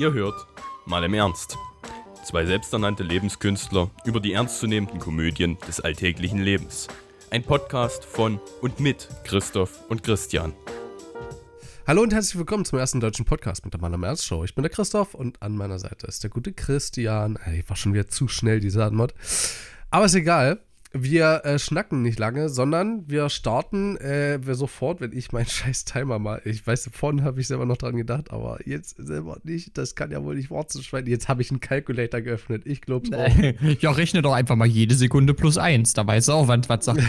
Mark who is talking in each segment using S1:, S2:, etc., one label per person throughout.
S1: Ihr hört mal im Ernst. Zwei selbsternannte Lebenskünstler über die ernstzunehmenden Komödien des alltäglichen Lebens. Ein Podcast von und mit Christoph und Christian.
S2: Hallo und herzlich willkommen zum ersten deutschen Podcast mit der Mann am Ernst Show. Ich bin der Christoph und an meiner Seite ist der gute Christian. Ey, war schon wieder zu schnell, dieser Anmod. Aber ist egal. Wir äh, schnacken nicht lange, sondern wir starten äh, wir sofort, wenn ich meinen scheiß Timer mal. Ich weiß, vorhin habe ich selber noch dran gedacht, aber jetzt selber nicht. Das kann ja wohl nicht Wort zu schweigen. Jetzt habe ich einen Calculator geöffnet. Ich glaube es auch.
S3: Ja, rechne doch einfach mal jede Sekunde plus eins. Da weißt du auch, wann was sagt.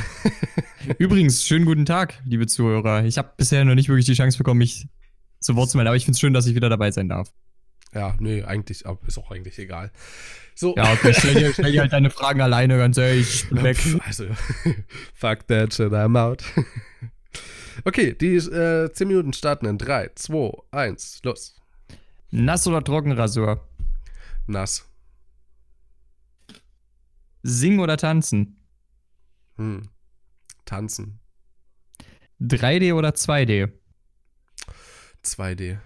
S3: Übrigens, schönen guten Tag, liebe Zuhörer. Ich habe bisher noch nicht wirklich die Chance bekommen, mich zu Wort zu melden, aber ich finde es schön, dass ich wieder dabei sein darf.
S2: Ja, nee, eigentlich ist auch eigentlich egal. So.
S3: Ja, okay, stell dir, stell dir halt deine Fragen alleine, ganz ehrlich, ich bin weg.
S2: Also, fuck that shit, I'm out. Okay, die äh, 10 Minuten starten in 3, 2, 1, los.
S3: Nass oder Trockenrasur?
S2: Nass.
S3: Singen oder tanzen?
S2: Hm. Tanzen.
S3: 3D oder 2D?
S2: 2D.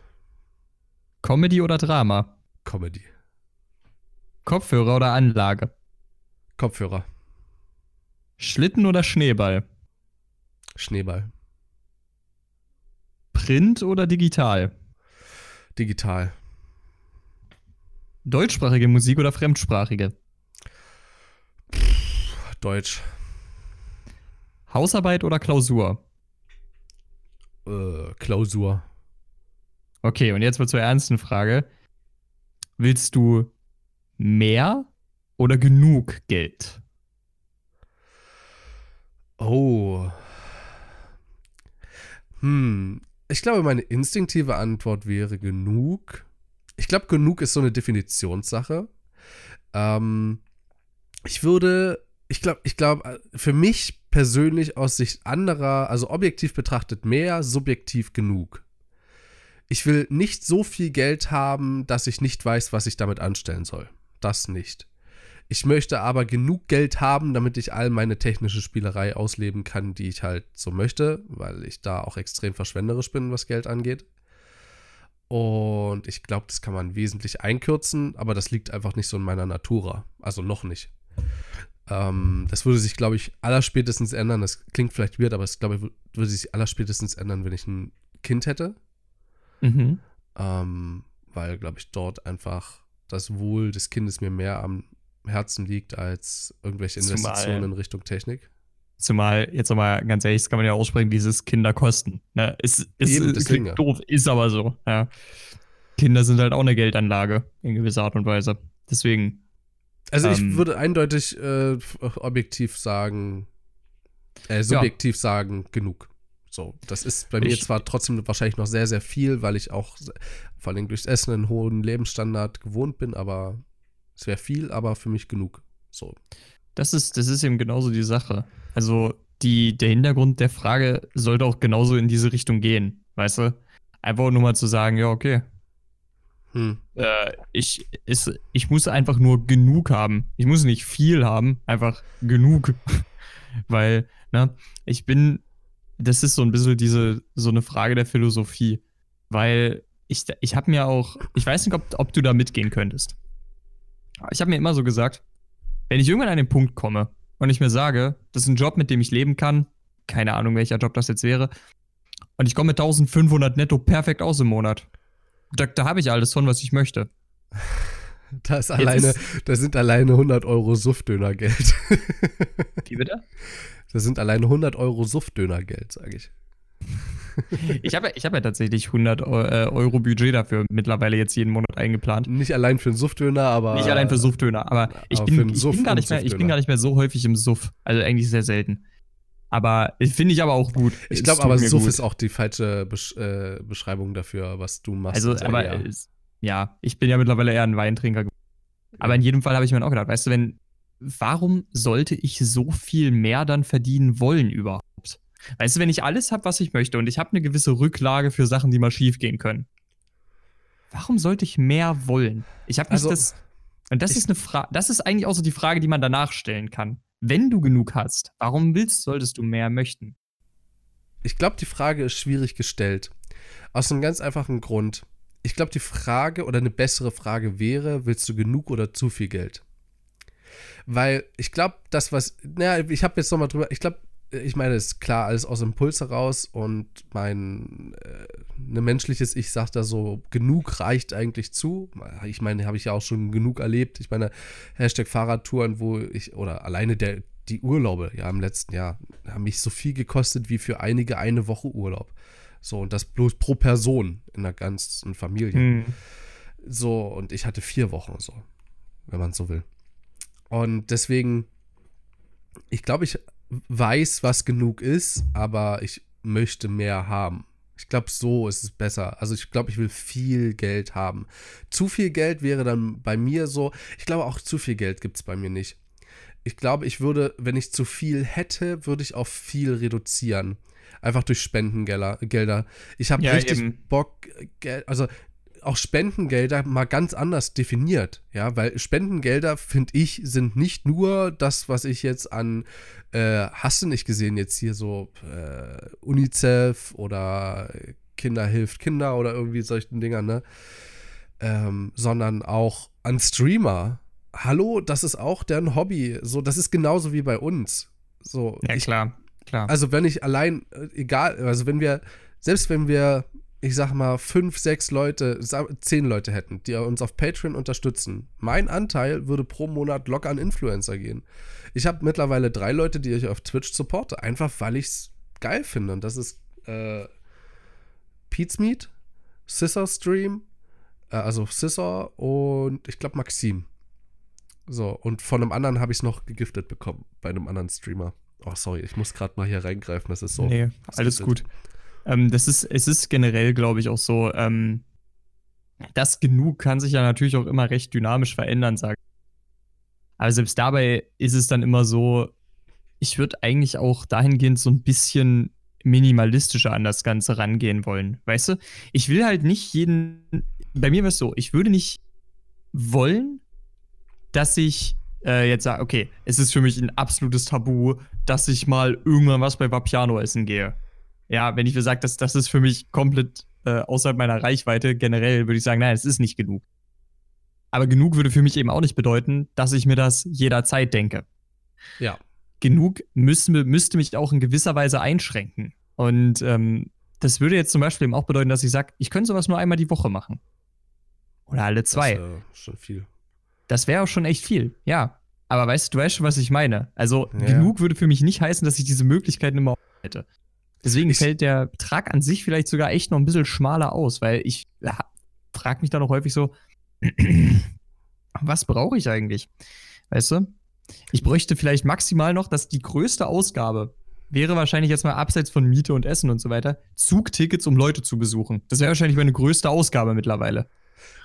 S3: Comedy oder Drama?
S2: Comedy.
S3: Kopfhörer oder Anlage?
S2: Kopfhörer.
S3: Schlitten oder Schneeball?
S2: Schneeball.
S3: Print oder digital?
S2: Digital.
S3: Deutschsprachige Musik oder fremdsprachige?
S2: Deutsch.
S3: Hausarbeit oder Klausur?
S2: Äh, Klausur.
S3: Okay, und jetzt mal zur ernsten Frage. Willst du mehr oder genug Geld?
S2: Oh. Hm. Ich glaube, meine instinktive Antwort wäre genug. Ich glaube, genug ist so eine Definitionssache. Ähm, ich würde, ich glaube, ich glaube, für mich persönlich aus Sicht anderer, also objektiv betrachtet mehr, subjektiv genug. Ich will nicht so viel Geld haben, dass ich nicht weiß, was ich damit anstellen soll. Das nicht. Ich möchte aber genug Geld haben, damit ich all meine technische Spielerei ausleben kann, die ich halt so möchte, weil ich da auch extrem verschwenderisch bin, was Geld angeht. Und ich glaube, das kann man wesentlich einkürzen, aber das liegt einfach nicht so in meiner Natura. Also noch nicht. Ähm, das würde sich, glaube ich, allerspätestens ändern. Das klingt vielleicht weird, aber es, glaube ich, würde sich allerspätestens ändern, wenn ich ein Kind hätte.
S3: Mhm.
S2: Ähm, weil, glaube ich, dort einfach das Wohl des Kindes mir mehr am Herzen liegt als irgendwelche Investitionen Zumal, in Richtung Technik.
S3: Zumal, jetzt nochmal ganz ehrlich, das kann man ja aussprechen, dieses Kinder kosten. Ne? Ist, ist,
S2: Eben,
S3: klingt doof, ist aber so. Ja. Kinder sind halt auch eine Geldanlage in gewisser Art und Weise. Deswegen.
S2: Also ich ähm, würde eindeutig äh, objektiv sagen, äh, subjektiv ja. sagen, genug. So, das ist bei mir ich, zwar trotzdem wahrscheinlich noch sehr, sehr viel, weil ich auch vor allem durchs Essen einen hohen Lebensstandard gewohnt bin, aber es wäre viel, aber für mich genug. So.
S3: Das ist, das ist eben genauso die Sache. Also, die, der Hintergrund der Frage sollte auch genauso in diese Richtung gehen, weißt du? Einfach nur mal zu sagen, ja, okay. Hm. Äh, ich, ist, ich muss einfach nur genug haben. Ich muss nicht viel haben, einfach genug. Weil, ne, ich bin das ist so ein bisschen diese, so eine Frage der Philosophie. Weil ich, ich habe mir auch, ich weiß nicht, ob, ob du da mitgehen könntest. Ich habe mir immer so gesagt, wenn ich irgendwann an den Punkt komme und ich mir sage, das ist ein Job, mit dem ich leben kann, keine Ahnung, welcher Job das jetzt wäre, und ich komme mit 1500 netto perfekt aus im Monat. Da, da habe ich alles von, was ich möchte.
S2: Da ist alleine, ist, da sind alleine 100 Euro Suftdönergeld.
S3: Wie bitte?
S2: Das sind alleine 100 Euro Suftdönergeld, sage ich.
S3: ich habe ich hab ja tatsächlich 100 äh, Euro Budget dafür mittlerweile jetzt jeden Monat eingeplant.
S2: Nicht allein für einen Suftdöner, aber.
S3: Nicht allein für Suftdöner, aber, ich, aber bin, ich, bin gar nicht mehr, ich bin gar nicht mehr so häufig im Suff. Also eigentlich sehr selten. Aber finde ich aber auch gut.
S2: Ich glaube aber, Suff gut. ist auch die falsche Besch äh, Beschreibung dafür, was du machst.
S3: Also, aber ja, ich bin ja mittlerweile eher ein Weintrinker. Aber in jedem Fall habe ich mir auch gedacht, weißt du, wenn, warum sollte ich so viel mehr dann verdienen wollen überhaupt? Weißt du, wenn ich alles habe, was ich möchte und ich habe eine gewisse Rücklage für Sachen, die mal schief gehen können, warum sollte ich mehr wollen? Ich habe nicht also, das. Und das ist eine Frage, das ist eigentlich auch so die Frage, die man danach stellen kann. Wenn du genug hast, warum willst, solltest du mehr möchten?
S2: Ich glaube, die Frage ist schwierig gestellt. Aus einem ganz einfachen Grund. Ich glaube, die Frage oder eine bessere Frage wäre, willst du genug oder zu viel Geld? Weil ich glaube, das, was, naja, ich habe jetzt nochmal drüber, ich glaube, ich meine, es ist klar, alles aus Impuls heraus und mein äh, ne menschliches Ich sagt da so, genug reicht eigentlich zu. Ich meine, habe ich ja auch schon genug erlebt. Ich meine, Hashtag Fahrradtouren, wo ich, oder alleine der, die Urlaube, ja, im letzten Jahr, haben mich so viel gekostet wie für einige eine Woche Urlaub. So, und das bloß pro Person in der ganzen Familie. Hm. So, und ich hatte vier Wochen so, wenn man so will. Und deswegen, ich glaube, ich weiß, was genug ist, aber ich möchte mehr haben. Ich glaube, so ist es besser. Also ich glaube, ich will viel Geld haben. Zu viel Geld wäre dann bei mir so. Ich glaube, auch zu viel Geld gibt es bei mir nicht. Ich glaube, ich würde, wenn ich zu viel hätte, würde ich auf viel reduzieren. Einfach durch Spendengelder. Ich habe ja, richtig eben. Bock, also auch Spendengelder mal ganz anders definiert, ja, weil Spendengelder, finde ich, sind nicht nur das, was ich jetzt an, äh, hast du nicht gesehen, jetzt hier so äh, UNICEF oder Kinder hilft Kinder oder irgendwie solchen Dingern, ne, ähm, sondern auch an Streamer. Hallo, das ist auch deren Hobby. So, das ist genauso wie bei uns. So,
S3: ja,
S2: ich,
S3: klar, klar.
S2: Also, wenn ich allein, äh, egal, also wenn wir, selbst wenn wir ich sag mal, fünf, sechs Leute, zehn Leute hätten, die uns auf Patreon unterstützen, mein Anteil würde pro Monat locker an Influencer gehen. Ich habe mittlerweile drei Leute, die ich auf Twitch supporte, einfach weil ich es geil finde. Und das ist äh, Pete's Meat, Scissor Stream, äh, also Scissor und ich glaube Maxim. So, und von einem anderen habe ich es noch gegiftet bekommen, bei einem anderen Streamer. Oh, sorry, ich muss gerade mal hier reingreifen, das ist so.
S3: Nee, alles gut. Ähm, das ist, es ist generell, glaube ich, auch so, ähm, das genug kann sich ja natürlich auch immer recht dynamisch verändern, sage ich. Aber selbst dabei ist es dann immer so, ich würde eigentlich auch dahingehend so ein bisschen minimalistischer an das Ganze rangehen wollen. Weißt du? Ich will halt nicht jeden. Bei mir wäre es so, ich würde nicht wollen, dass ich äh, jetzt sage, okay, es ist für mich ein absolutes Tabu, dass ich mal irgendwann was bei Vapiano essen gehe ja, wenn ich mir sage, das, das ist für mich komplett äh, außerhalb meiner Reichweite, generell würde ich sagen, nein, es ist nicht genug. Aber genug würde für mich eben auch nicht bedeuten, dass ich mir das jederzeit denke.
S2: Ja.
S3: Genug müssen, müsste mich auch in gewisser Weise einschränken. Und ähm, das würde jetzt zum Beispiel eben auch bedeuten, dass ich sage, ich könnte sowas nur einmal die Woche machen. Oder alle zwei. Das
S2: ist schon viel.
S3: Das wäre auch schon echt viel, ja. Aber weißt du, du weißt schon, was ich meine. Also ja. genug würde für mich nicht heißen, dass ich diese Möglichkeiten immer hätte. Deswegen ich fällt der Betrag an sich vielleicht sogar echt noch ein bisschen schmaler aus, weil ich ja, frage mich da noch häufig so, was brauche ich eigentlich? Weißt du? Ich bräuchte vielleicht maximal noch, dass die größte Ausgabe wäre wahrscheinlich jetzt mal abseits von Miete und Essen und so weiter, Zugtickets, um Leute zu besuchen. Das wäre wahrscheinlich meine größte Ausgabe mittlerweile.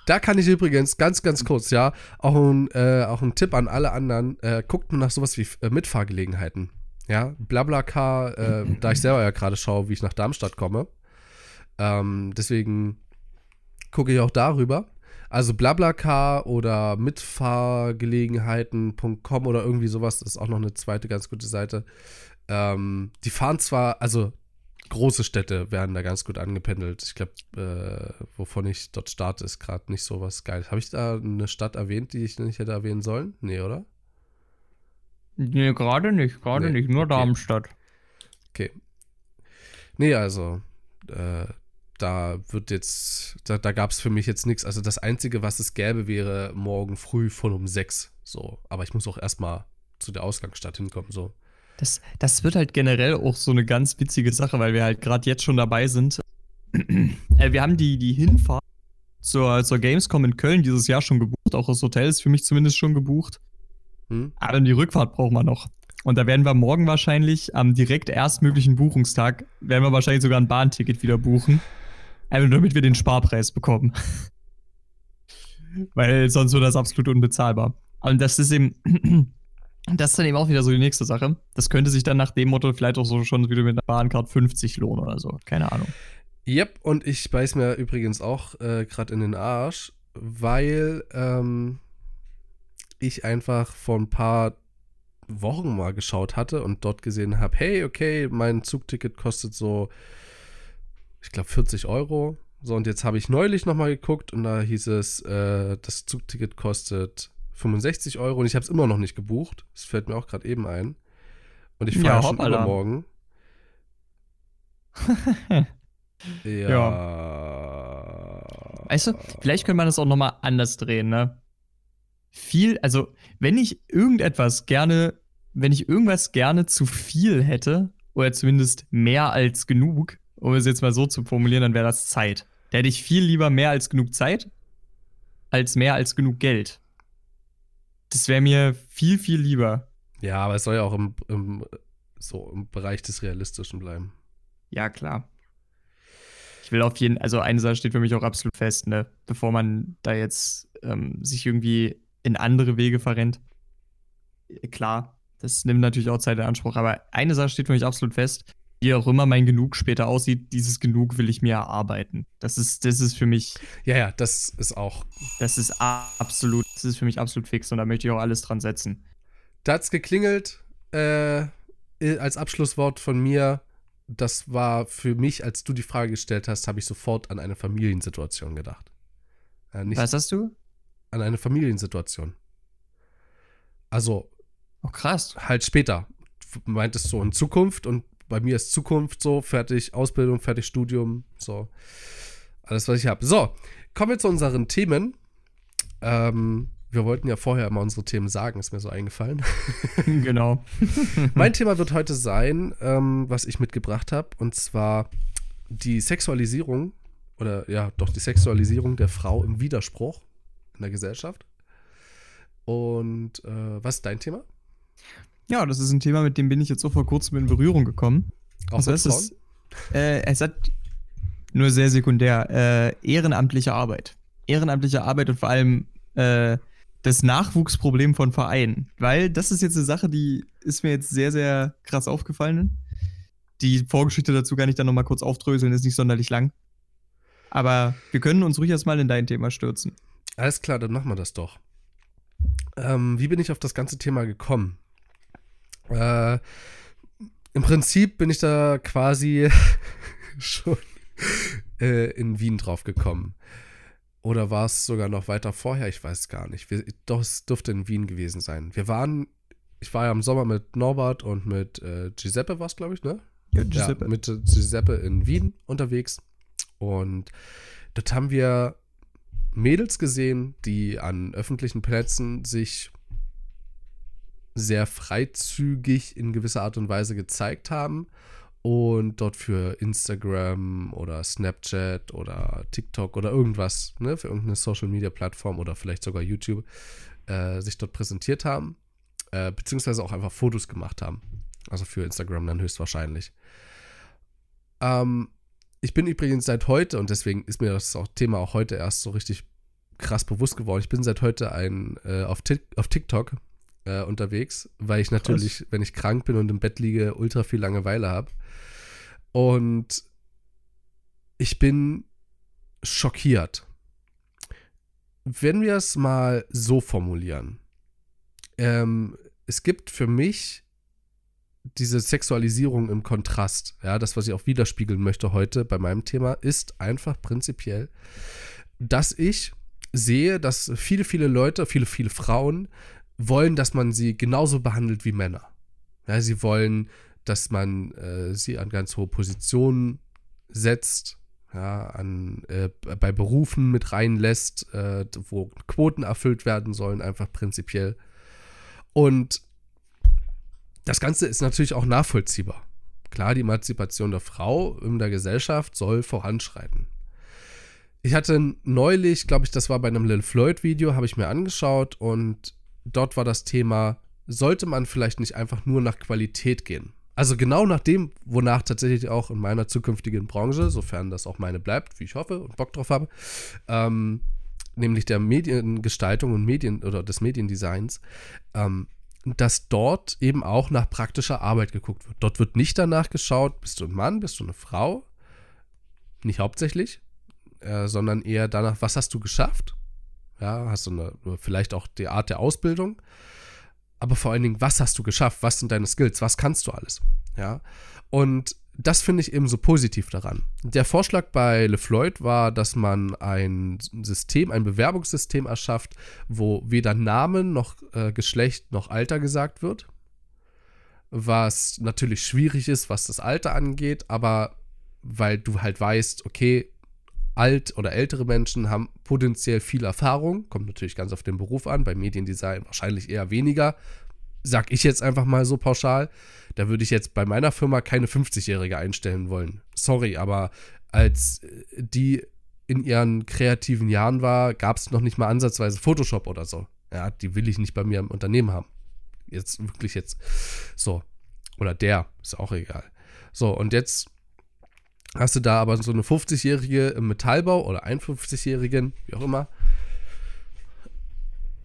S2: Da kann ich übrigens ganz, ganz kurz, ja, auch ein, äh, auch ein Tipp an alle anderen, äh, guckt nach sowas wie äh, Mitfahrgelegenheiten. Ja, Blablacar, äh, da ich selber ja gerade schaue, wie ich nach Darmstadt komme. Ähm, deswegen gucke ich auch darüber. Also Blablacar oder Mitfahrgelegenheiten.com oder irgendwie sowas, ist auch noch eine zweite ganz gute Seite. Ähm, die fahren zwar, also große Städte werden da ganz gut angependelt. Ich glaube, äh, wovon ich dort starte, ist gerade nicht so was Geiles. Habe ich da eine Stadt erwähnt, die ich nicht hätte erwähnen sollen? Nee, oder?
S3: Nee, gerade nicht, gerade nee, nicht, nur okay. Darmstadt.
S2: Okay. Nee, also, äh, da wird jetzt, da, da gab es für mich jetzt nichts. Also das Einzige, was es gäbe, wäre morgen früh von um sechs. So, aber ich muss auch erstmal zu der Ausgangsstadt hinkommen. So.
S3: Das, das wird halt generell auch so eine ganz witzige Sache, weil wir halt gerade jetzt schon dabei sind. äh, wir haben die, die Hinfahrt zur, zur Gamescom in Köln dieses Jahr schon gebucht. Auch das Hotel ist für mich zumindest schon gebucht. Hm? Aber die Rückfahrt brauchen wir noch. Und da werden wir morgen wahrscheinlich am direkt erstmöglichen Buchungstag, werden wir wahrscheinlich sogar ein Bahnticket wieder buchen. Einfach nur, damit wir den Sparpreis bekommen. Weil sonst wird das absolut unbezahlbar. Und das ist eben, das ist dann eben auch wieder so die nächste Sache. Das könnte sich dann nach dem Motto vielleicht auch so schon wieder mit einer Bahncard 50 lohnen oder so. Keine Ahnung.
S2: Yep, und ich beiß mir übrigens auch äh, gerade in den Arsch, weil ähm, ich einfach vor ein paar Wochen mal geschaut hatte und dort gesehen habe, hey, okay, mein Zugticket kostet so, ich glaube, 40 Euro. So, und jetzt habe ich neulich nochmal geguckt und da hieß es, äh, das Zugticket kostet 65 Euro und ich habe es immer noch nicht gebucht. Das fällt mir auch gerade eben ein. Und ich fahre ja, schon übermorgen.
S3: ja. ja. Weißt du, vielleicht könnte man das auch nochmal anders drehen, ne? Viel, also, wenn ich irgendetwas gerne, wenn ich irgendwas gerne zu viel hätte, oder zumindest mehr als genug, um es jetzt mal so zu formulieren, dann wäre das Zeit. Da hätte ich viel lieber mehr als genug Zeit, als mehr als genug Geld. Das wäre mir viel, viel lieber.
S2: Ja, aber es soll ja auch im, im, so im Bereich des Realistischen bleiben.
S3: Ja, klar. Ich will auf jeden Fall, also eine Sache steht für mich auch absolut fest, ne? Bevor man da jetzt ähm, sich irgendwie in andere Wege verrennt. Klar, das nimmt natürlich auch Zeit in Anspruch, aber eine Sache steht für mich absolut fest wie auch immer mein Genug später aussieht, dieses Genug will ich mir erarbeiten. Das ist, das ist für mich.
S2: Ja, ja, das ist auch.
S3: Das ist absolut, das ist für mich absolut fix und da möchte ich auch alles dran setzen.
S2: Da hat's geklingelt, äh, als Abschlusswort von mir. Das war für mich, als du die Frage gestellt hast, habe ich sofort an eine Familiensituation gedacht.
S3: Äh, Was hast du?
S2: An eine Familiensituation. Also.
S3: Oh, krass.
S2: Halt später. Du meintest so in Zukunft und bei mir ist Zukunft so, fertig, Ausbildung, fertig, Studium, so. Alles, was ich habe. So, kommen wir zu unseren Themen. Ähm, wir wollten ja vorher immer unsere Themen sagen, ist mir so eingefallen.
S3: genau.
S2: mein Thema wird heute sein, ähm, was ich mitgebracht habe, und zwar die Sexualisierung oder ja, doch die Sexualisierung der Frau im Widerspruch in der Gesellschaft. Und äh, was ist dein Thema?
S3: Ja, das ist ein Thema, mit dem bin ich jetzt so vor kurzem in Berührung gekommen.
S2: Auch also es ist,
S3: äh, es hat nur sehr sekundär äh, ehrenamtliche Arbeit. Ehrenamtliche Arbeit und vor allem äh, das Nachwuchsproblem von Vereinen. Weil das ist jetzt eine Sache, die ist mir jetzt sehr, sehr krass aufgefallen. Die Vorgeschichte dazu kann ich dann nochmal kurz aufdröseln, ist nicht sonderlich lang. Aber wir können uns ruhig erstmal in dein Thema stürzen.
S2: Alles klar, dann machen wir das doch. Ähm, wie bin ich auf das ganze Thema gekommen? Äh, Im Prinzip bin ich da quasi schon äh, in Wien drauf gekommen. Oder war es sogar noch weiter vorher? Ich weiß gar nicht. Wir, doch, es dürfte in Wien gewesen sein. Wir waren, ich war ja im Sommer mit Norbert und mit äh, Giuseppe, war es, glaube ich, ne?
S3: Ja, Giuseppe.
S2: Ja, mit Giuseppe in Wien unterwegs. Und dort haben wir Mädels gesehen, die an öffentlichen Plätzen sich sehr freizügig in gewisser Art und Weise gezeigt haben und dort für Instagram oder Snapchat oder TikTok oder irgendwas, ne, für irgendeine Social Media Plattform oder vielleicht sogar YouTube äh, sich dort präsentiert haben, äh, beziehungsweise auch einfach Fotos gemacht haben. Also für Instagram dann höchstwahrscheinlich. Ähm, ich bin übrigens seit heute, und deswegen ist mir das auch Thema auch heute erst so richtig krass bewusst geworden, ich bin seit heute ein äh, auf, auf TikTok äh, unterwegs, weil ich natürlich, Krass. wenn ich krank bin und im Bett liege, ultra viel Langeweile habe. Und ich bin schockiert. Wenn wir es mal so formulieren, ähm, es gibt für mich diese Sexualisierung im Kontrast, ja, das, was ich auch widerspiegeln möchte heute bei meinem Thema, ist einfach prinzipiell, dass ich sehe, dass viele, viele Leute, viele, viele Frauen wollen, dass man sie genauso behandelt wie Männer. Ja, sie wollen, dass man äh, sie an ganz hohe Positionen setzt, ja, an, äh, bei Berufen mit reinlässt, äh, wo Quoten erfüllt werden sollen, einfach prinzipiell. Und das Ganze ist natürlich auch nachvollziehbar. Klar, die Emanzipation der Frau in der Gesellschaft soll voranschreiten. Ich hatte neulich, glaube ich, das war bei einem Lil Floyd-Video, habe ich mir angeschaut und dort war das Thema, sollte man vielleicht nicht einfach nur nach Qualität gehen? Also genau nach dem, wonach tatsächlich auch in meiner zukünftigen Branche, sofern das auch meine bleibt, wie ich hoffe und Bock drauf habe, ähm, nämlich der Mediengestaltung und Medien oder des Mediendesigns, ähm, dass dort eben auch nach praktischer Arbeit geguckt wird. Dort wird nicht danach geschaut, bist du ein Mann, bist du eine Frau, nicht hauptsächlich, äh, sondern eher danach, was hast du geschafft ja, hast du eine, vielleicht auch die Art der Ausbildung. Aber vor allen Dingen, was hast du geschafft? Was sind deine Skills? Was kannst du alles? Ja. Und das finde ich eben so positiv daran. Der Vorschlag bei LeFloid war, dass man ein System, ein Bewerbungssystem erschafft, wo weder Namen noch äh, Geschlecht noch Alter gesagt wird. Was natürlich schwierig ist, was das Alter angeht, aber weil du halt weißt, okay, alt oder ältere Menschen haben potenziell viel Erfahrung, kommt natürlich ganz auf den Beruf an, bei Mediendesign wahrscheinlich eher weniger, sag ich jetzt einfach mal so pauschal. Da würde ich jetzt bei meiner Firma keine 50-Jährige einstellen wollen. Sorry, aber als die in ihren kreativen Jahren war, gab es noch nicht mal ansatzweise Photoshop oder so. Ja, die will ich nicht bei mir im Unternehmen haben. Jetzt wirklich jetzt so. Oder der, ist auch egal. So, und jetzt hast du da aber so eine 50-Jährige im Metallbau oder 51-Jährigen, wie auch immer.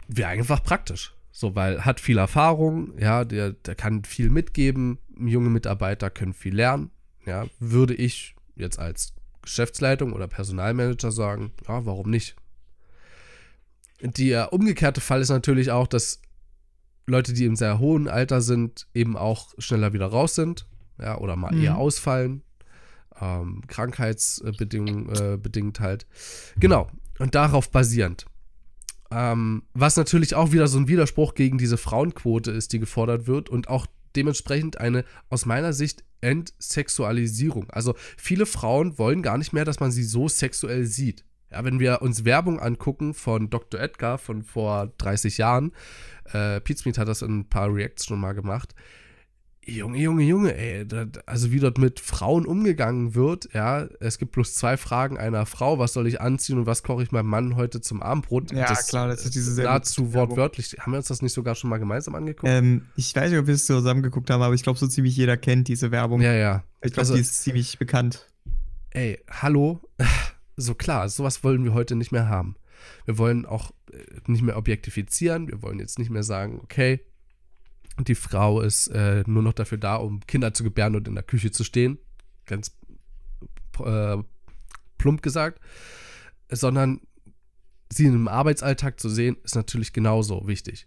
S2: Wäre einfach praktisch. So, weil hat viel Erfahrung, ja, der, der kann viel mitgeben, junge Mitarbeiter können viel lernen, ja, würde ich jetzt als Geschäftsleitung oder Personalmanager sagen, ja, warum nicht? Der umgekehrte Fall ist natürlich auch, dass Leute, die im sehr hohen Alter sind, eben auch schneller wieder raus sind, ja, oder mal mhm. eher ausfallen, ähm, Krankheitsbedingungen äh, bedingt halt. Genau, und darauf basierend ähm, was natürlich auch wieder so ein Widerspruch gegen diese Frauenquote ist, die gefordert wird und auch dementsprechend eine aus meiner Sicht Entsexualisierung. Also viele Frauen wollen gar nicht mehr, dass man sie so sexuell sieht. Ja, wenn wir uns Werbung angucken von Dr. Edgar von vor 30 Jahren, äh, Pizmeet hat das in ein paar Reacts schon mal gemacht, Junge, Junge, Junge, ey, also wie dort mit Frauen umgegangen wird, ja, es gibt bloß zwei Fragen einer Frau, was soll ich anziehen und was koche ich meinem Mann heute zum Abendbrot?
S3: Ja, das klar, das ist diese sehr
S2: Nahezu wortwörtlich. Haben wir uns das nicht sogar schon mal gemeinsam angeguckt?
S3: Ähm, ich weiß nicht, ob wir es zusammen geguckt haben, aber ich glaube, so ziemlich jeder kennt diese Werbung.
S2: Ja, ja.
S3: Ich glaube, also, die ist ziemlich bekannt.
S2: Ey, hallo, so klar, sowas wollen wir heute nicht mehr haben. Wir wollen auch äh, nicht mehr objektifizieren, wir wollen jetzt nicht mehr sagen, okay, die Frau ist äh, nur noch dafür da, um Kinder zu gebären und in der Küche zu stehen. Ganz äh, plump gesagt. Sondern sie im Arbeitsalltag zu sehen, ist natürlich genauso wichtig.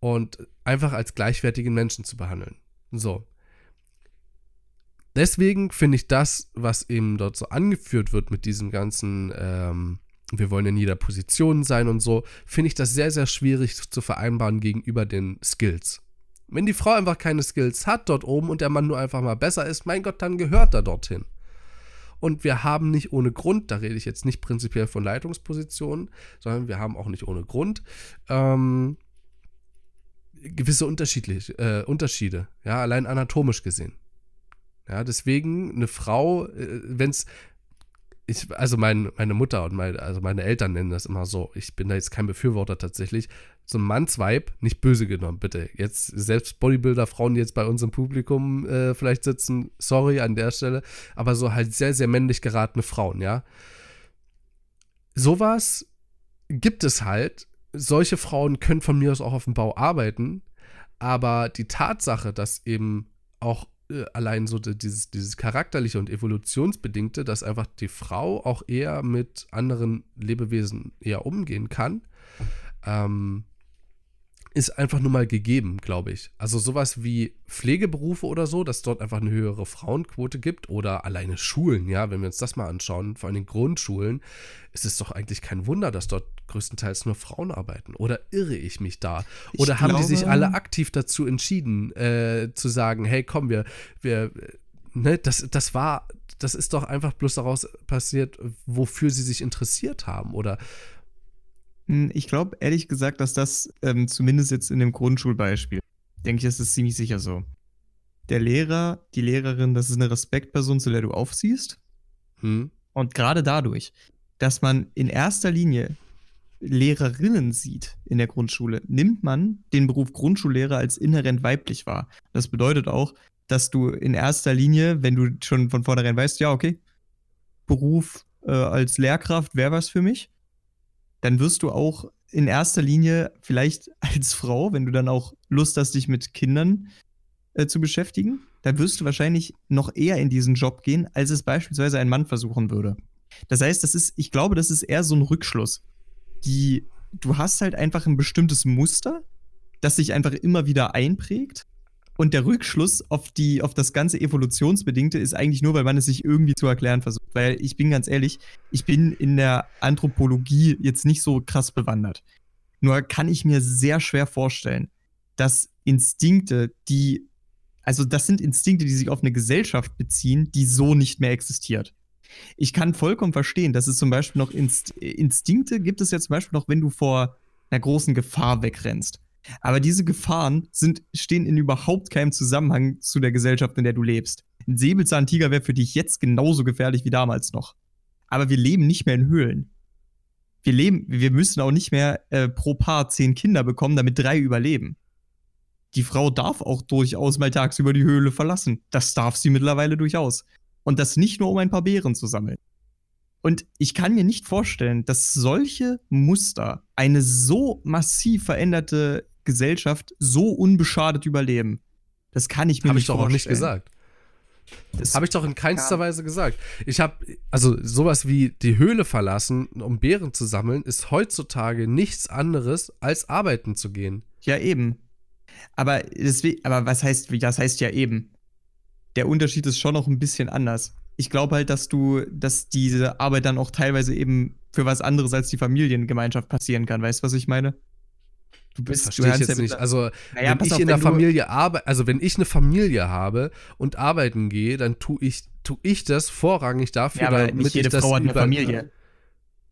S2: Und einfach als gleichwertigen Menschen zu behandeln. So. Deswegen finde ich das, was eben dort so angeführt wird mit diesem ganzen, ähm, wir wollen in jeder Position sein und so, finde ich das sehr, sehr schwierig zu vereinbaren gegenüber den Skills. Wenn die Frau einfach keine Skills hat dort oben und der Mann nur einfach mal besser ist, mein Gott, dann gehört er dorthin. Und wir haben nicht ohne Grund, da rede ich jetzt nicht prinzipiell von Leitungspositionen, sondern wir haben auch nicht ohne Grund ähm, gewisse unterschiedliche, äh, Unterschiede, ja, allein anatomisch gesehen. Ja, deswegen eine Frau, äh, wenn es ich, also mein, meine Mutter und mein, also meine Eltern nennen das immer so. Ich bin da jetzt kein Befürworter tatsächlich. So ein Mannsweib, nicht böse genommen, bitte. Jetzt selbst Bodybuilder-Frauen, die jetzt bei uns im Publikum äh, vielleicht sitzen, sorry an der Stelle, aber so halt sehr, sehr männlich geratene Frauen, ja. Sowas gibt es halt. Solche Frauen können von mir aus auch auf dem Bau arbeiten, aber die Tatsache, dass eben auch äh, allein so dieses, dieses charakterliche und evolutionsbedingte, dass einfach die Frau auch eher mit anderen Lebewesen eher umgehen kann, ähm, ist einfach nur mal gegeben, glaube ich. Also sowas wie Pflegeberufe oder so, dass dort einfach eine höhere Frauenquote gibt oder alleine Schulen, ja, wenn wir uns das mal anschauen, vor allem Grundschulen, ist es doch eigentlich kein Wunder, dass dort größtenteils nur Frauen arbeiten. Oder irre ich mich da? Oder ich haben glaube, die sich alle aktiv dazu entschieden, äh, zu sagen, hey, komm, wir, wir, ne, das, das war, das ist doch einfach bloß daraus passiert, wofür sie sich interessiert haben oder
S3: hm, ich glaube ehrlich gesagt, dass das ähm, zumindest jetzt in dem Grundschulbeispiel, denke ich, das ist ziemlich sicher so. Der Lehrer, die Lehrerin, das ist eine Respektperson, zu der du aufsiehst. Hm. Und gerade dadurch, dass man in erster Linie Lehrerinnen sieht in der Grundschule, nimmt man den Beruf Grundschullehrer als inhärent weiblich wahr. Das bedeutet auch, dass du in erster Linie, wenn du schon von vornherein weißt, ja, okay, Beruf äh, als Lehrkraft wäre was für mich, dann wirst du auch in erster Linie vielleicht als Frau, wenn du dann auch Lust hast, dich mit Kindern äh, zu beschäftigen, dann wirst du wahrscheinlich noch eher in diesen Job gehen, als es beispielsweise ein Mann versuchen würde. Das heißt, das ist, ich glaube, das ist eher so ein Rückschluss. Die, du hast halt einfach ein bestimmtes Muster, das sich einfach immer wieder einprägt. Und der Rückschluss auf, die, auf das ganze Evolutionsbedingte ist eigentlich nur, weil man es sich irgendwie zu erklären versucht. Weil ich bin ganz ehrlich, ich bin in der Anthropologie jetzt nicht so krass bewandert. Nur kann ich mir sehr schwer vorstellen, dass Instinkte, die, also das sind Instinkte, die sich auf eine Gesellschaft beziehen, die so nicht mehr existiert. Ich kann vollkommen verstehen, dass es zum Beispiel noch Inst Instinkte gibt es ja zum Beispiel noch, wenn du vor einer großen Gefahr wegrennst. Aber diese Gefahren sind, stehen in überhaupt keinem Zusammenhang zu der Gesellschaft, in der du lebst. Ein Säbelzahntiger wäre für dich jetzt genauso gefährlich wie damals noch. Aber wir leben nicht mehr in Höhlen. Wir leben, wir müssen auch nicht mehr äh, pro Paar zehn Kinder bekommen, damit drei überleben. Die Frau darf auch durchaus mal tagsüber die Höhle verlassen. Das darf sie mittlerweile durchaus. Und das nicht nur, um ein paar Beeren zu sammeln. Und ich kann mir nicht vorstellen, dass solche Muster eine so massiv veränderte Gesellschaft so unbeschadet überleben. Das kann ich mir
S2: hab
S3: nicht
S2: vorstellen. Habe ich doch auch nicht gesagt. Das habe ich doch in keinster ja. Weise gesagt. Ich habe, also sowas wie die Höhle verlassen, um Beeren zu sammeln, ist heutzutage nichts anderes, als arbeiten zu gehen.
S3: Ja, eben. Aber, deswegen, aber was heißt, das heißt ja eben. Der Unterschied ist schon noch ein bisschen anders ich glaube halt, dass du, dass diese Arbeit dann auch teilweise eben für was anderes als die Familiengemeinschaft passieren kann. Weißt du, was ich meine?
S2: Du bist, verstehe ich jetzt ja nicht. Also, naja, wenn ich auf, in der Familie arbeite, also wenn ich eine Familie habe und arbeiten gehe, dann tue ich, tu ich das vorrangig dafür,
S3: ja, aber damit nicht jede Frau hat eine Familie.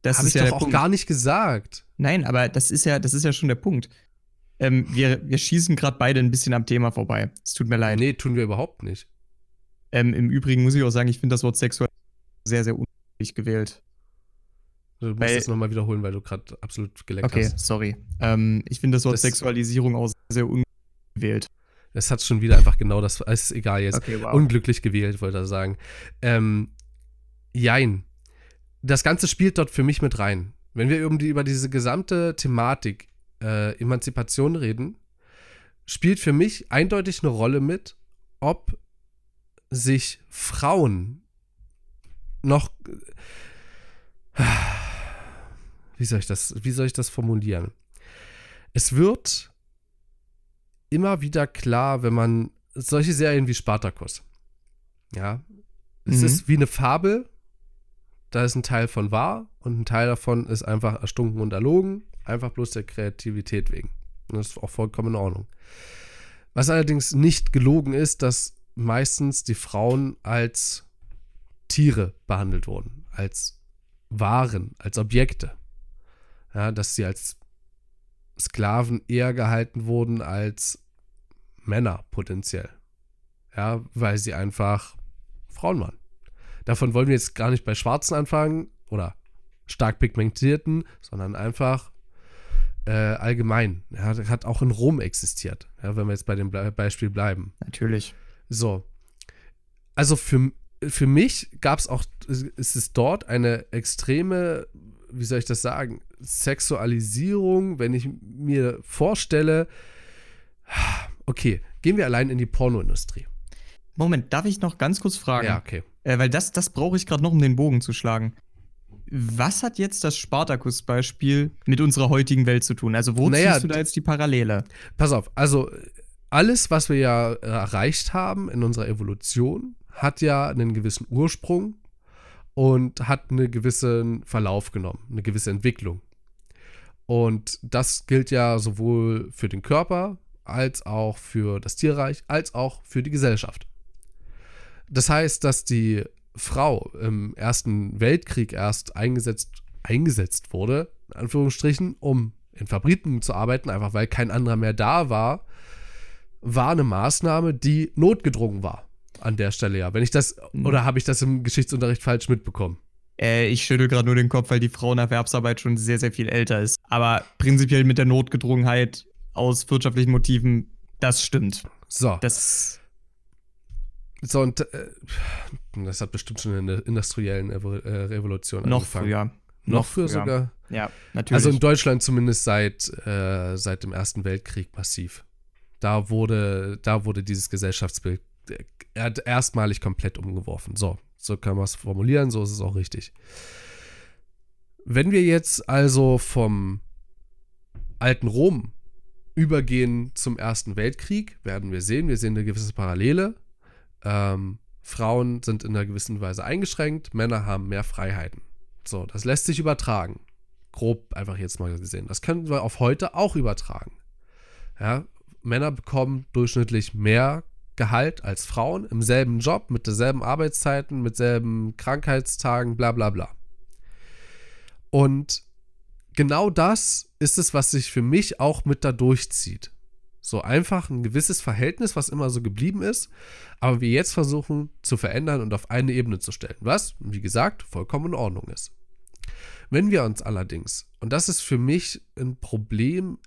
S2: Das habe ich ja doch auch Punkt. gar nicht gesagt.
S3: Nein, aber das ist ja, das ist ja schon der Punkt. Ähm, wir, wir schießen gerade beide ein bisschen am Thema vorbei. Es tut mir leid.
S2: Nee, tun wir überhaupt nicht.
S3: Ähm, Im Übrigen muss ich auch sagen, ich finde das Wort sexuell sehr, sehr unglücklich gewählt.
S2: Du musst weil, das nochmal wiederholen, weil du gerade absolut geleckt
S3: okay,
S2: hast.
S3: Okay, sorry. Ähm, ich finde das Wort das, Sexualisierung auch sehr, sehr unglücklich gewählt.
S2: Es hat schon wieder einfach genau das, ist egal jetzt. Okay, wow. Unglücklich gewählt, wollte er sagen. Ähm, jein. Das Ganze spielt dort für mich mit rein. Wenn wir um die, über diese gesamte Thematik äh, Emanzipation reden, spielt für mich eindeutig eine Rolle mit, ob sich Frauen noch wie soll ich das wie soll ich das formulieren? Es wird immer wieder klar, wenn man solche Serien wie Spartacus. Ja, es mhm. ist wie eine Fabel. Da ist ein Teil von wahr und ein Teil davon ist einfach erstunken und erlogen, einfach bloß der Kreativität wegen. Und das ist auch vollkommen in Ordnung. Was allerdings nicht gelogen ist, dass meistens die Frauen als Tiere behandelt wurden, als Waren, als Objekte. Ja, dass sie als Sklaven eher gehalten wurden als Männer potenziell. Ja, weil sie einfach Frauen waren. Davon wollen wir jetzt gar nicht bei Schwarzen anfangen oder stark pigmentierten, sondern einfach äh, allgemein. Ja, hat auch in Rom existiert, ja, wenn wir jetzt bei dem Beispiel bleiben.
S3: Natürlich.
S2: So. Also für, für mich gab es auch, ist es dort eine extreme, wie soll ich das sagen, Sexualisierung, wenn ich mir vorstelle, okay, gehen wir allein in die Pornoindustrie.
S3: Moment, darf ich noch ganz kurz fragen?
S2: Ja, okay.
S3: Äh, weil das, das brauche ich gerade noch, um den Bogen zu schlagen. Was hat jetzt das Spartacus-Beispiel mit unserer heutigen Welt zu tun? Also, wo naja, ziehst du da jetzt die Parallele?
S2: Pass auf, also alles, was wir ja erreicht haben in unserer Evolution, hat ja einen gewissen Ursprung und hat einen gewissen Verlauf genommen, eine gewisse Entwicklung. Und das gilt ja sowohl für den Körper als auch für das Tierreich, als auch für die Gesellschaft. Das heißt, dass die Frau im Ersten Weltkrieg erst eingesetzt, eingesetzt wurde, in Anführungsstrichen, um in Fabriken zu arbeiten, einfach weil kein anderer mehr da war, war eine Maßnahme, die notgedrungen war. An der Stelle ja. Wenn ich das, mhm. oder habe ich das im Geschichtsunterricht falsch mitbekommen?
S3: Äh, ich schüttel gerade nur den Kopf, weil die Frauenerwerbsarbeit schon sehr, sehr viel älter ist. Aber prinzipiell mit der Notgedrungenheit aus wirtschaftlichen Motiven, das stimmt.
S2: So.
S3: Das.
S2: So, und äh, das hat bestimmt schon in der industriellen äh, Revolution
S3: Noch angefangen. früher.
S2: Noch, Noch früher, früher sogar?
S3: Ja, natürlich.
S2: Also in Deutschland zumindest seit, äh, seit dem Ersten Weltkrieg massiv. Da wurde, da wurde dieses Gesellschaftsbild erstmalig komplett umgeworfen. So, so kann man es formulieren, so ist es auch richtig. Wenn wir jetzt also vom alten Rom übergehen zum Ersten Weltkrieg, werden wir sehen. Wir sehen eine gewisse Parallele. Ähm, Frauen sind in einer gewissen Weise eingeschränkt, Männer haben mehr Freiheiten. So, das lässt sich übertragen. Grob einfach jetzt mal gesehen. Das können wir auf heute auch übertragen. Ja, Männer bekommen durchschnittlich mehr Gehalt als Frauen im selben Job, mit derselben Arbeitszeiten, mit selben Krankheitstagen, bla bla bla. Und genau das ist es, was sich für mich auch mit da durchzieht. So einfach ein gewisses Verhältnis, was immer so geblieben ist, aber wir jetzt versuchen zu verändern und auf eine Ebene zu stellen, was, wie gesagt, vollkommen in Ordnung ist. Wenn wir uns allerdings, und das ist für mich ein Problem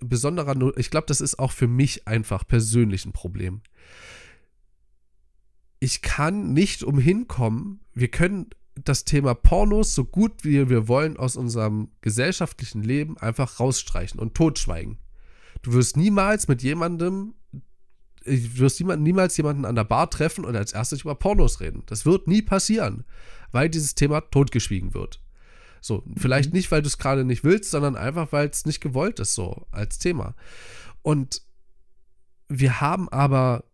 S2: besonderer, ich glaube, das ist auch für mich einfach persönlich ein Problem. Ich kann nicht umhin kommen, wir können das Thema Pornos so gut wie wir wollen aus unserem gesellschaftlichen Leben einfach rausstreichen und totschweigen. Du wirst niemals mit jemandem, du wirst niemals jemanden an der Bar treffen und als erstes über Pornos reden. Das wird nie passieren, weil dieses Thema totgeschwiegen wird. So, vielleicht mhm. nicht, weil du es gerade nicht willst, sondern einfach, weil es nicht gewollt ist, so als Thema. Und wir haben aber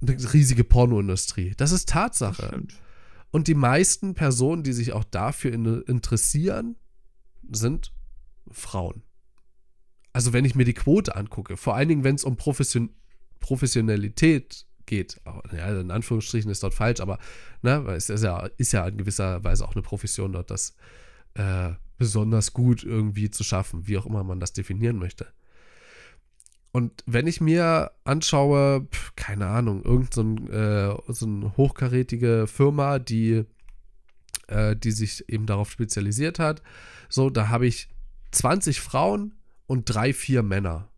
S2: eine riesige Pornoindustrie. Das ist Tatsache. Das und die meisten Personen, die sich auch dafür interessieren, sind Frauen. Also wenn ich mir die Quote angucke, vor allen Dingen, wenn es um Profession Professionalität geht, ja, in Anführungsstrichen ist dort falsch, aber ne, es ist ja, ist ja in gewisser Weise auch eine Profession dort, das äh, besonders gut irgendwie zu schaffen, wie auch immer man das definieren möchte. Und wenn ich mir anschaue, pf, keine Ahnung, irgendeine so, äh, so hochkarätige Firma, die, äh, die sich eben darauf spezialisiert hat, so, da habe ich 20 Frauen und drei, vier Männer.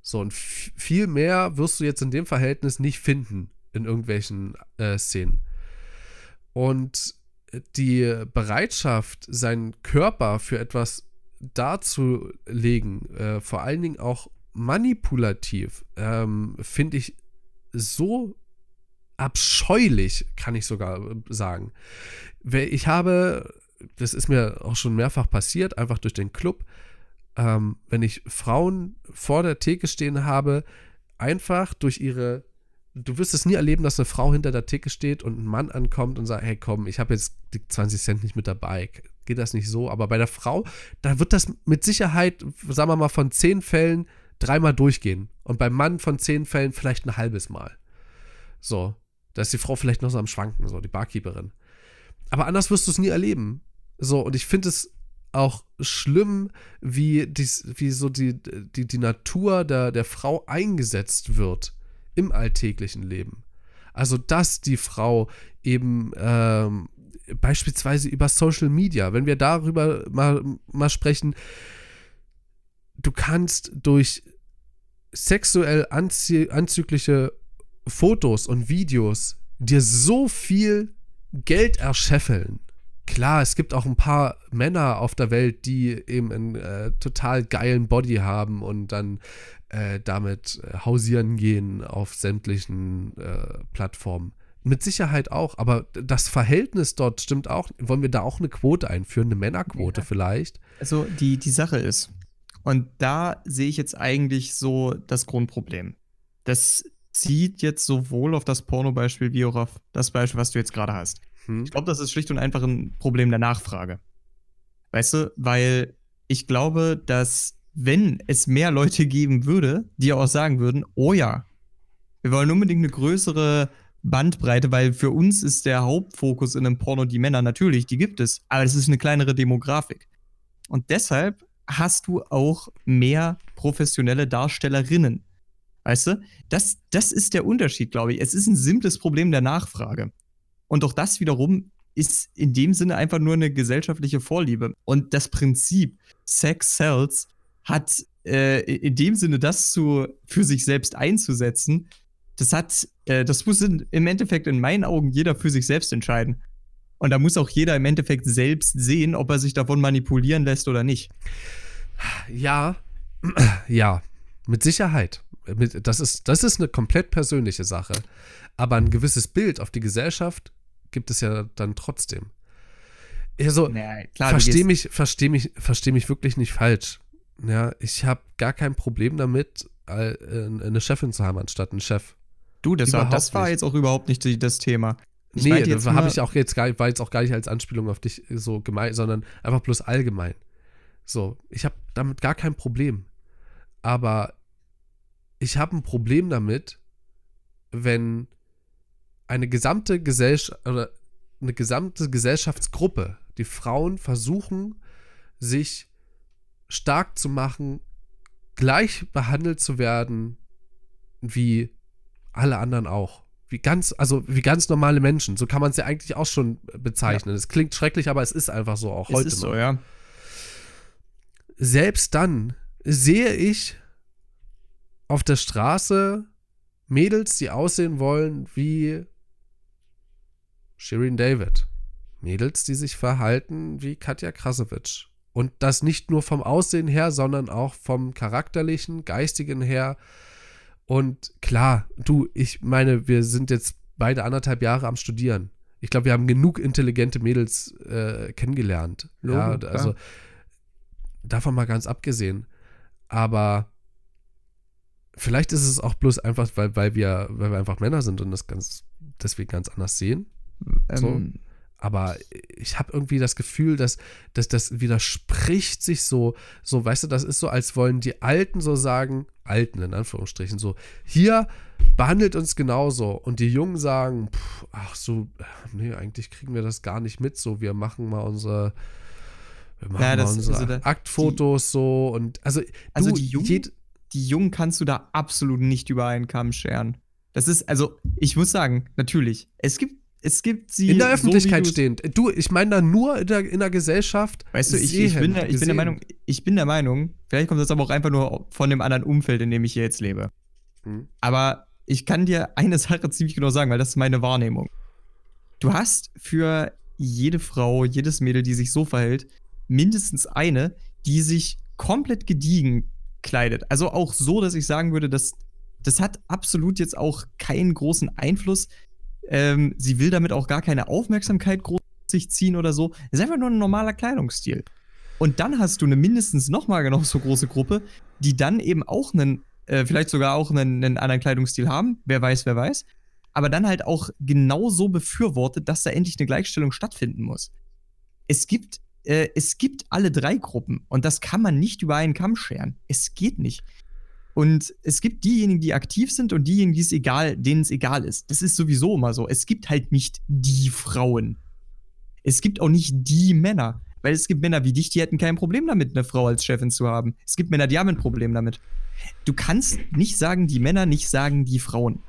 S2: So, und viel mehr wirst du jetzt in dem Verhältnis nicht finden in irgendwelchen äh, Szenen. Und die Bereitschaft, seinen Körper für etwas darzulegen, äh, vor allen Dingen auch manipulativ, ähm, finde ich so abscheulich, kann ich sogar sagen. Ich habe, das ist mir auch schon mehrfach passiert, einfach durch den Club, ähm, wenn ich Frauen vor der Theke stehen habe, einfach durch ihre du wirst es nie erleben, dass eine Frau hinter der Theke steht und ein Mann ankommt und sagt, hey komm, ich habe jetzt die 20 Cent nicht mit dabei. Geht das nicht so? Aber bei der Frau, da wird das mit Sicherheit, sagen wir mal, von zehn Fällen dreimal durchgehen. Und beim Mann von zehn Fällen vielleicht ein halbes Mal. So. Da ist die Frau vielleicht noch so am Schwanken, so, die Barkeeperin. Aber anders wirst du es nie erleben. So, und ich finde es auch schlimm, wie, dies, wie so die, die, die Natur der, der Frau eingesetzt wird im alltäglichen Leben. Also, dass die Frau eben ähm, beispielsweise über Social Media, wenn wir darüber mal, mal sprechen, du kannst durch sexuell anzügliche Fotos und Videos dir so viel Geld erscheffeln klar, es gibt auch ein paar Männer auf der Welt, die eben einen äh, total geilen Body haben und dann äh, damit äh, hausieren gehen auf sämtlichen äh, Plattformen. Mit Sicherheit auch, aber das Verhältnis dort stimmt auch. Wollen wir da auch eine Quote einführen, eine Männerquote ja. vielleicht?
S3: Also die, die Sache ist, und da sehe ich jetzt eigentlich so das Grundproblem. Das zieht jetzt sowohl auf das Porno-Beispiel wie auch auf das Beispiel, was du jetzt gerade hast. Hm. Ich glaube, das ist schlicht und einfach ein Problem der Nachfrage. Weißt du, weil ich glaube, dass wenn es mehr Leute geben würde, die auch sagen würden, oh ja, wir wollen unbedingt eine größere Bandbreite, weil für uns ist der Hauptfokus in einem Porno die Männer natürlich, die gibt es, aber es ist eine kleinere Demografik. Und deshalb hast du auch mehr professionelle Darstellerinnen. Weißt du? Das, das ist der Unterschied, glaube ich. Es ist ein simples Problem der Nachfrage. Und auch das wiederum ist in dem Sinne einfach nur eine gesellschaftliche Vorliebe. Und das Prinzip Sex Sells hat äh, in dem Sinne das zu, für sich selbst einzusetzen, das hat, äh, das muss in, im Endeffekt in meinen Augen jeder für sich selbst entscheiden. Und da muss auch jeder im Endeffekt selbst sehen, ob er sich davon manipulieren lässt oder nicht.
S2: Ja, ja, mit Sicherheit. Das ist, das ist eine komplett persönliche Sache. Aber ein gewisses Bild auf die Gesellschaft gibt es ja dann trotzdem. Also, naja, verstehe mich, versteh mich, versteh mich wirklich nicht falsch. Ja, ich habe gar kein Problem damit, äh, eine Chefin zu haben anstatt einen Chef.
S3: Du, das, war, das war jetzt auch überhaupt nicht das Thema.
S2: Ich nee, das habe ich auch jetzt gar, war jetzt auch gar nicht als Anspielung auf dich so gemeint, sondern einfach bloß allgemein. So, ich habe damit gar kein Problem. Aber ich habe ein Problem damit, wenn eine gesamte Gesellschaft oder eine gesamte Gesellschaftsgruppe, die Frauen versuchen, sich stark zu machen, gleich behandelt zu werden wie alle anderen auch. Wie ganz, also wie ganz normale Menschen. So kann man es ja eigentlich auch schon bezeichnen. Es ja. klingt schrecklich, aber es ist einfach so auch es heute ist noch. So, ja. Selbst dann sehe ich auf der Straße Mädels, die aussehen wollen wie Shirin David. Mädels, die sich verhalten wie Katja Krasowitsch. Und das nicht nur vom Aussehen her, sondern auch vom charakterlichen, geistigen her. Und klar, du, ich meine, wir sind jetzt beide anderthalb Jahre am Studieren. Ich glaube, wir haben genug intelligente Mädels äh, kennengelernt. Logo, ja, also klar. davon mal ganz abgesehen. Aber vielleicht ist es auch bloß einfach, weil, weil, wir, weil wir einfach Männer sind und das ganz, deswegen ganz anders sehen. Ähm, so. Aber ich habe irgendwie das Gefühl, dass, dass das widerspricht sich so, so, weißt du, das ist so, als wollen die Alten so sagen, Alten in Anführungsstrichen, so, hier behandelt uns genauso. Und die Jungen sagen, pff, ach so, nee, eigentlich kriegen wir das gar nicht mit, so, wir machen mal unsere, wir machen ja, das, mal unsere also Aktfotos die, so und, also,
S3: also du, die Jungen, die Jungen kannst du da absolut nicht über einen Kamm scheren. Das ist, also, ich muss sagen, natürlich, es gibt es gibt sie.
S2: In der Öffentlichkeit so, stehend. Du, ich meine da nur in der, in der Gesellschaft.
S3: Weißt du, ich, ich, bin der, ich bin der Meinung, ich bin der Meinung, vielleicht kommt das aber auch einfach nur von dem anderen Umfeld, in dem ich hier jetzt lebe. Hm. Aber ich kann dir eine Sache ziemlich genau sagen, weil das ist meine Wahrnehmung. Du hast für jede Frau, jedes Mädel, die sich so verhält, mindestens eine, die sich komplett gediegen kleidet. Also auch so, dass ich sagen würde, dass das hat absolut jetzt auch keinen großen Einfluss ähm, sie will damit auch gar keine Aufmerksamkeit groß sich ziehen oder so. Es ist einfach nur ein normaler Kleidungsstil. Und dann hast du eine mindestens nochmal genau so große Gruppe, die dann eben auch einen, äh, vielleicht sogar auch einen, einen anderen Kleidungsstil haben. Wer weiß, wer weiß. Aber dann halt auch genauso befürwortet, dass da endlich eine Gleichstellung stattfinden muss. Es gibt, äh, es gibt alle drei Gruppen und das kann man nicht über einen Kamm scheren. Es geht nicht. Und es gibt diejenigen, die aktiv sind und diejenigen, die es egal, denen es egal ist. Das ist sowieso immer so. Es gibt halt nicht die Frauen. Es gibt auch nicht die Männer. Weil es gibt Männer wie dich, die hätten kein Problem damit, eine Frau als Chefin zu haben. Es gibt Männer, die haben ein Problem damit. Du kannst nicht sagen, die Männer, nicht sagen, die Frauen.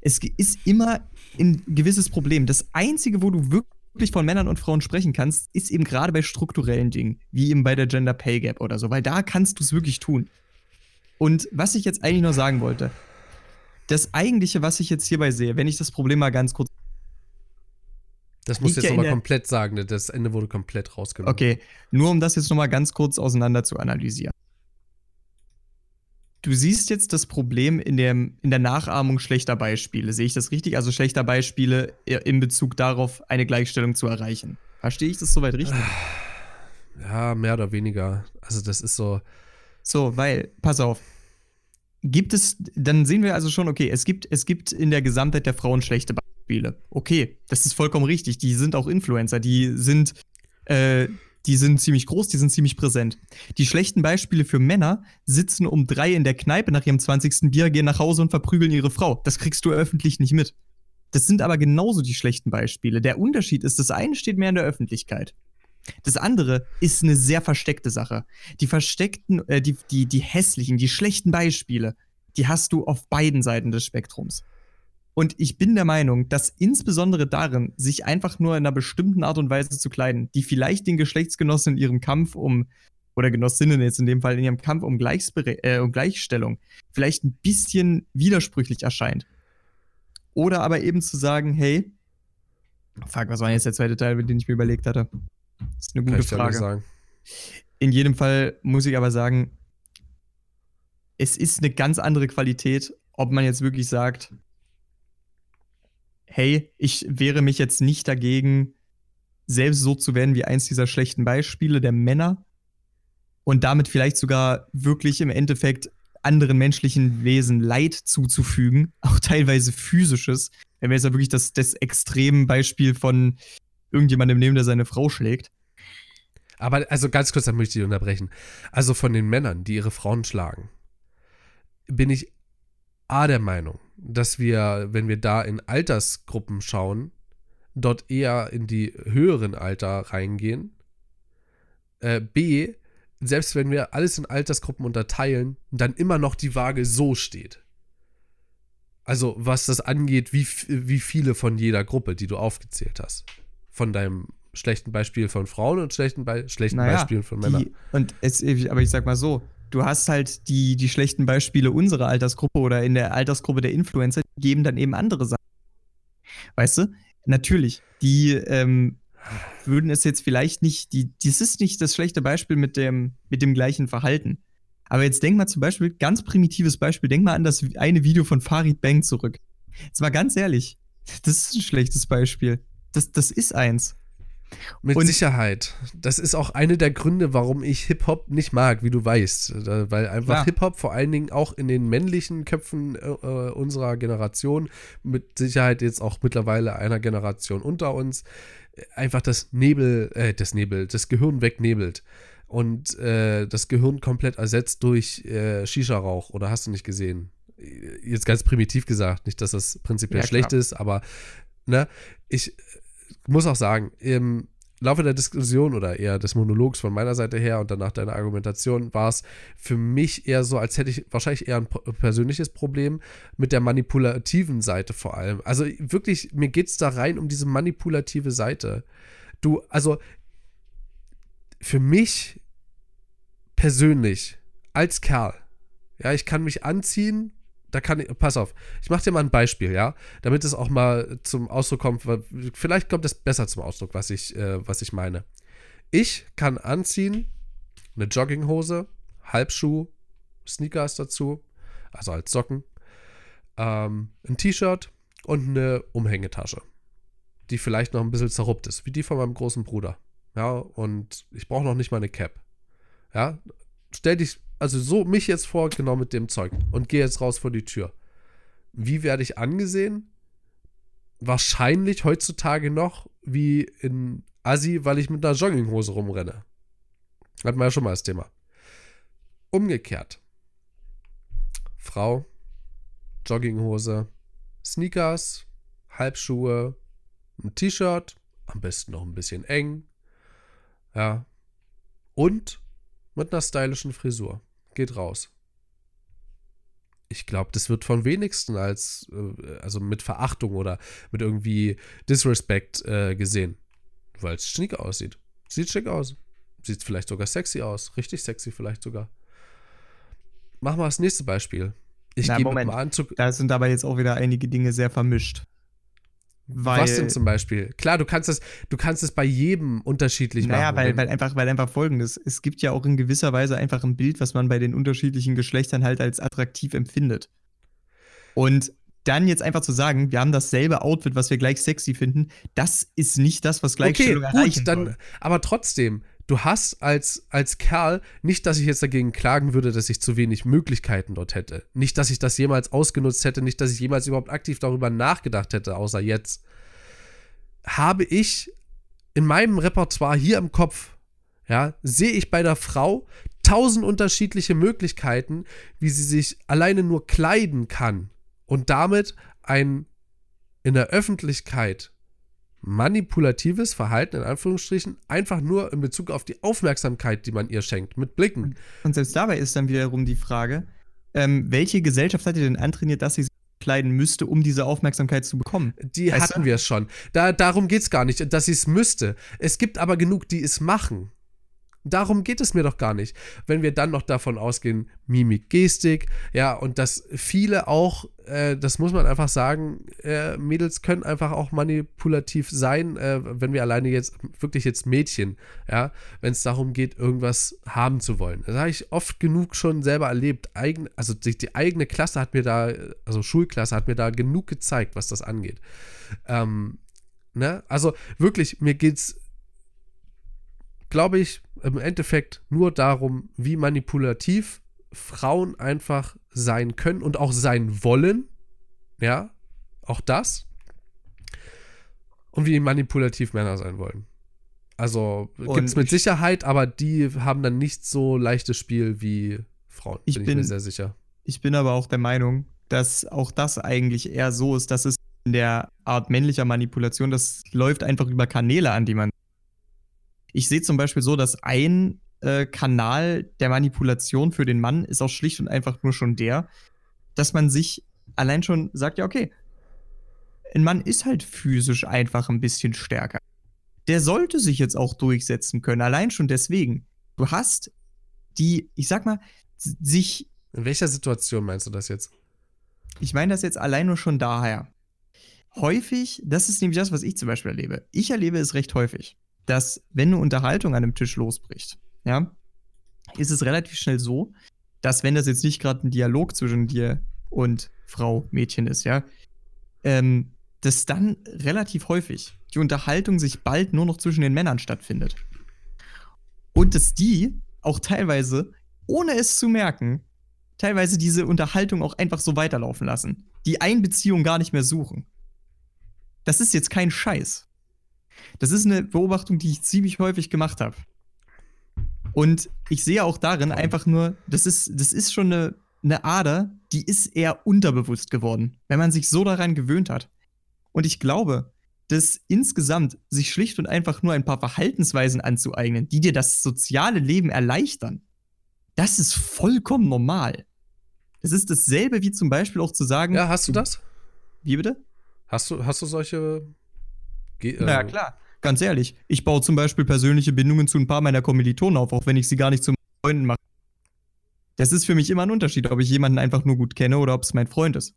S3: Es ist immer ein gewisses Problem. Das Einzige, wo du wirklich von Männern und Frauen sprechen kannst, ist eben gerade bei strukturellen Dingen, wie eben bei der Gender Pay Gap oder so, weil da kannst du es wirklich tun. Und was ich jetzt eigentlich noch sagen wollte, das eigentliche, was ich jetzt hierbei sehe, wenn ich das Problem mal ganz kurz.
S2: Das muss jetzt ja nochmal komplett sagen, das Ende wurde komplett rausgenommen.
S3: Okay, nur um das jetzt nochmal ganz kurz auseinander zu analysieren. Du siehst jetzt das Problem in, dem, in der Nachahmung schlechter Beispiele. Sehe ich das richtig? Also schlechter Beispiele in Bezug darauf, eine Gleichstellung zu erreichen. Verstehe ich das soweit richtig?
S2: Ja, mehr oder weniger. Also das ist so.
S3: So, weil, pass auf, gibt es, dann sehen wir also schon, okay, es gibt, es gibt in der Gesamtheit der Frauen schlechte Beispiele. Okay, das ist vollkommen richtig. Die sind auch Influencer, die sind, äh, die sind ziemlich groß, die sind ziemlich präsent. Die schlechten Beispiele für Männer sitzen um drei in der Kneipe nach ihrem 20. Bier, gehen nach Hause und verprügeln ihre Frau. Das kriegst du öffentlich nicht mit. Das sind aber genauso die schlechten Beispiele. Der Unterschied ist, das eine steht mehr in der Öffentlichkeit. Das andere ist eine sehr versteckte Sache. Die versteckten, äh, die, die, die hässlichen, die schlechten Beispiele, die hast du auf beiden Seiten des Spektrums. Und ich bin der Meinung, dass insbesondere darin, sich einfach nur in einer bestimmten Art und Weise zu kleiden, die vielleicht den Geschlechtsgenossen in ihrem Kampf um, oder Genossinnen jetzt in dem Fall in ihrem Kampf um, äh, um Gleichstellung, vielleicht ein bisschen widersprüchlich erscheint. Oder aber eben zu sagen, hey, fuck, was war jetzt der zweite Teil, den ich mir überlegt hatte? Das ist eine gute Frage. In jedem Fall muss ich aber sagen, es ist eine ganz andere Qualität, ob man jetzt wirklich sagt, hey, ich wehre mich jetzt nicht dagegen, selbst so zu werden wie eins dieser schlechten Beispiele der Männer. und damit vielleicht sogar wirklich im Endeffekt anderen menschlichen Wesen Leid zuzufügen, auch teilweise physisches. Wenn wir jetzt ja wirklich das, das Extrembeispiel von irgendjemandem nehmen, der seine Frau schlägt.
S2: Aber also ganz kurz, dann möchte ich unterbrechen. Also von den Männern, die ihre Frauen schlagen, bin ich A der Meinung, dass wir, wenn wir da in Altersgruppen schauen, dort eher in die höheren Alter reingehen. Äh, B, selbst wenn wir alles in Altersgruppen unterteilen, dann immer noch die Waage so steht. Also was das angeht, wie, wie viele von jeder Gruppe, die du aufgezählt hast. Von deinem schlechten Beispiel von Frauen und schlechten, Be schlechten naja, Beispielen von Männern.
S3: Die, und es, aber ich sag mal so, du hast halt die, die schlechten Beispiele unserer Altersgruppe oder in der Altersgruppe der Influencer, die geben dann eben andere Sachen. Weißt du? Natürlich, die ähm, würden es jetzt vielleicht nicht, die, das ist nicht das schlechte Beispiel mit dem, mit dem gleichen Verhalten. Aber jetzt denk mal zum Beispiel, ganz primitives Beispiel, denk mal an das eine Video von Farid Bang zurück. Jetzt mal ganz ehrlich, das ist ein schlechtes Beispiel. Das, das ist eins.
S2: Mit und Sicherheit. Das ist auch einer der Gründe, warum ich Hip-Hop nicht mag, wie du weißt. Weil einfach Hip-Hop vor allen Dingen auch in den männlichen Köpfen äh, äh, unserer Generation, mit Sicherheit jetzt auch mittlerweile einer Generation unter uns, einfach das Nebel, äh, das Nebel, das Gehirn wegnebelt. Und äh, das Gehirn komplett ersetzt durch äh, Shisha-Rauch. Oder hast du nicht gesehen? Jetzt ganz primitiv gesagt, nicht, dass das prinzipiell ja, schlecht ist, aber ne, ich muss auch sagen, im Laufe der Diskussion oder eher des Monologs von meiner Seite her und danach deiner Argumentation war es für mich eher so, als hätte ich wahrscheinlich eher ein persönliches Problem mit der manipulativen Seite vor allem. Also wirklich, mir geht es da rein um diese manipulative Seite. Du, also für mich persönlich als Kerl, ja, ich kann mich anziehen, da kann ich, pass auf, ich mache dir mal ein Beispiel, ja, damit es auch mal zum Ausdruck kommt, vielleicht kommt es besser zum Ausdruck, was ich, äh, was ich meine. Ich kann anziehen eine Jogginghose, Halbschuh, Sneakers dazu, also als Socken, ähm, ein T-Shirt und eine Umhängetasche, die vielleicht noch ein bisschen zerruppt ist, wie die von meinem großen Bruder. Ja, und ich brauche noch nicht mal eine Cap. Ja, stell dich also so mich jetzt vor, genau mit dem Zeug und gehe jetzt raus vor die Tür. Wie werde ich angesehen? Wahrscheinlich heutzutage noch wie in Assi, weil ich mit einer Jogginghose rumrenne. Hatten wir ja schon mal das Thema. Umgekehrt. Frau, Jogginghose, Sneakers, Halbschuhe, ein T-Shirt, am besten noch ein bisschen eng. Ja. Und mit einer stylischen Frisur geht raus. Ich glaube, das wird von wenigsten als, äh, also mit Verachtung oder mit irgendwie Disrespect äh, gesehen. Weil es schick aussieht. Sieht schick aus. Sieht vielleicht sogar sexy aus. Richtig sexy vielleicht sogar. Machen wir das nächste Beispiel.
S3: Ich mit dem Anzug. Da sind aber jetzt auch wieder einige Dinge sehr vermischt.
S2: Weil, Was denn zum Beispiel? Klar, du kannst es, du kannst es bei jedem unterschiedlich
S3: naja,
S2: machen.
S3: Naja, weil, weil, einfach, weil einfach folgendes: Es gibt ja auch in gewisser Weise einfach ein Bild, was man bei den unterschiedlichen Geschlechtern halt als attraktiv empfindet. Und dann jetzt einfach zu sagen, wir haben dasselbe Outfit, was wir gleich sexy finden, das ist nicht das, was Gleichstellung okay, erreichen gut, dann, soll.
S2: Aber trotzdem, du hast als, als Kerl, nicht, dass ich jetzt dagegen klagen würde, dass ich zu wenig Möglichkeiten dort hätte. Nicht, dass ich das jemals ausgenutzt hätte, nicht, dass ich jemals überhaupt aktiv darüber nachgedacht hätte, außer jetzt. Habe ich in meinem Repertoire hier im Kopf, ja, sehe ich bei der Frau tausend unterschiedliche Möglichkeiten, wie sie sich alleine nur kleiden kann und damit ein in der Öffentlichkeit manipulatives Verhalten in Anführungsstrichen einfach nur in Bezug auf die Aufmerksamkeit, die man ihr schenkt, mit Blicken.
S3: Und selbst dabei ist dann wiederum die Frage, ähm, welche Gesellschaft hat ihr denn antrainiert, dass sie sich kleiden müsste, um diese Aufmerksamkeit zu bekommen?
S2: Die weißt hatten wir schon. Da, darum geht es gar nicht, dass sie es müsste. Es gibt aber genug, die es machen. Darum geht es mir doch gar nicht. Wenn wir dann noch davon ausgehen, Mimik, Gestik, ja, und dass viele auch, äh, das muss man einfach sagen, äh, Mädels können einfach auch manipulativ sein, äh, wenn wir alleine jetzt, wirklich jetzt Mädchen, ja, wenn es darum geht, irgendwas haben zu wollen. Das habe ich oft genug schon selber erlebt. Eigen, also die, die, eigene Klasse hat mir da, also Schulklasse hat mir da genug gezeigt, was das angeht. Ähm, ne? Also wirklich, mir geht's glaube ich, im Endeffekt nur darum, wie manipulativ Frauen einfach sein können und auch sein wollen. Ja, auch das. Und wie manipulativ Männer sein wollen. Also gibt es mit Sicherheit, aber die haben dann nicht so leichtes Spiel wie Frauen,
S3: ich bin, ich mir sehr sicher. Ich bin aber auch der Meinung, dass auch das eigentlich eher so ist, dass es in der Art männlicher Manipulation, das läuft einfach über Kanäle an, die man. Ich sehe zum Beispiel so, dass ein äh, Kanal der Manipulation für den Mann ist auch schlicht und einfach nur schon der, dass man sich allein schon sagt, ja, okay, ein Mann ist halt physisch einfach ein bisschen stärker. Der sollte sich jetzt auch durchsetzen können, allein schon deswegen. Du hast die, ich sag mal, sich.
S2: In welcher Situation meinst du das jetzt?
S3: Ich meine das jetzt allein nur schon daher. Häufig, das ist nämlich das, was ich zum Beispiel erlebe. Ich erlebe es recht häufig, dass wenn eine Unterhaltung an einem Tisch losbricht, ja, ist es relativ schnell so, dass wenn das jetzt nicht gerade ein Dialog zwischen dir und Frau, Mädchen ist, ja, ähm, dass dann relativ häufig die Unterhaltung sich bald nur noch zwischen den Männern stattfindet. Und dass die auch teilweise, ohne es zu merken, teilweise diese Unterhaltung auch einfach so weiterlaufen lassen. Die Einbeziehung gar nicht mehr suchen. Das ist jetzt kein Scheiß. Das ist eine Beobachtung, die ich ziemlich häufig gemacht habe. Und ich sehe auch darin einfach nur, das ist, das ist schon eine, eine Ader, die ist eher unterbewusst geworden, wenn man sich so daran gewöhnt hat. Und ich glaube, dass insgesamt sich schlicht und einfach nur ein paar Verhaltensweisen anzueignen, die dir das soziale Leben erleichtern, das ist vollkommen normal. Das ist dasselbe wie zum Beispiel auch zu sagen.
S2: Ja, hast du das?
S3: Wie bitte?
S2: Hast du, hast du solche.
S3: Ge äh, ja, klar. Ganz ehrlich. Ich baue zum Beispiel persönliche Bindungen zu ein paar meiner Kommilitonen auf, auch wenn ich sie gar nicht zu meinen Freunden mache. Das ist für mich immer ein Unterschied, ob ich jemanden einfach nur gut kenne oder ob es mein Freund ist.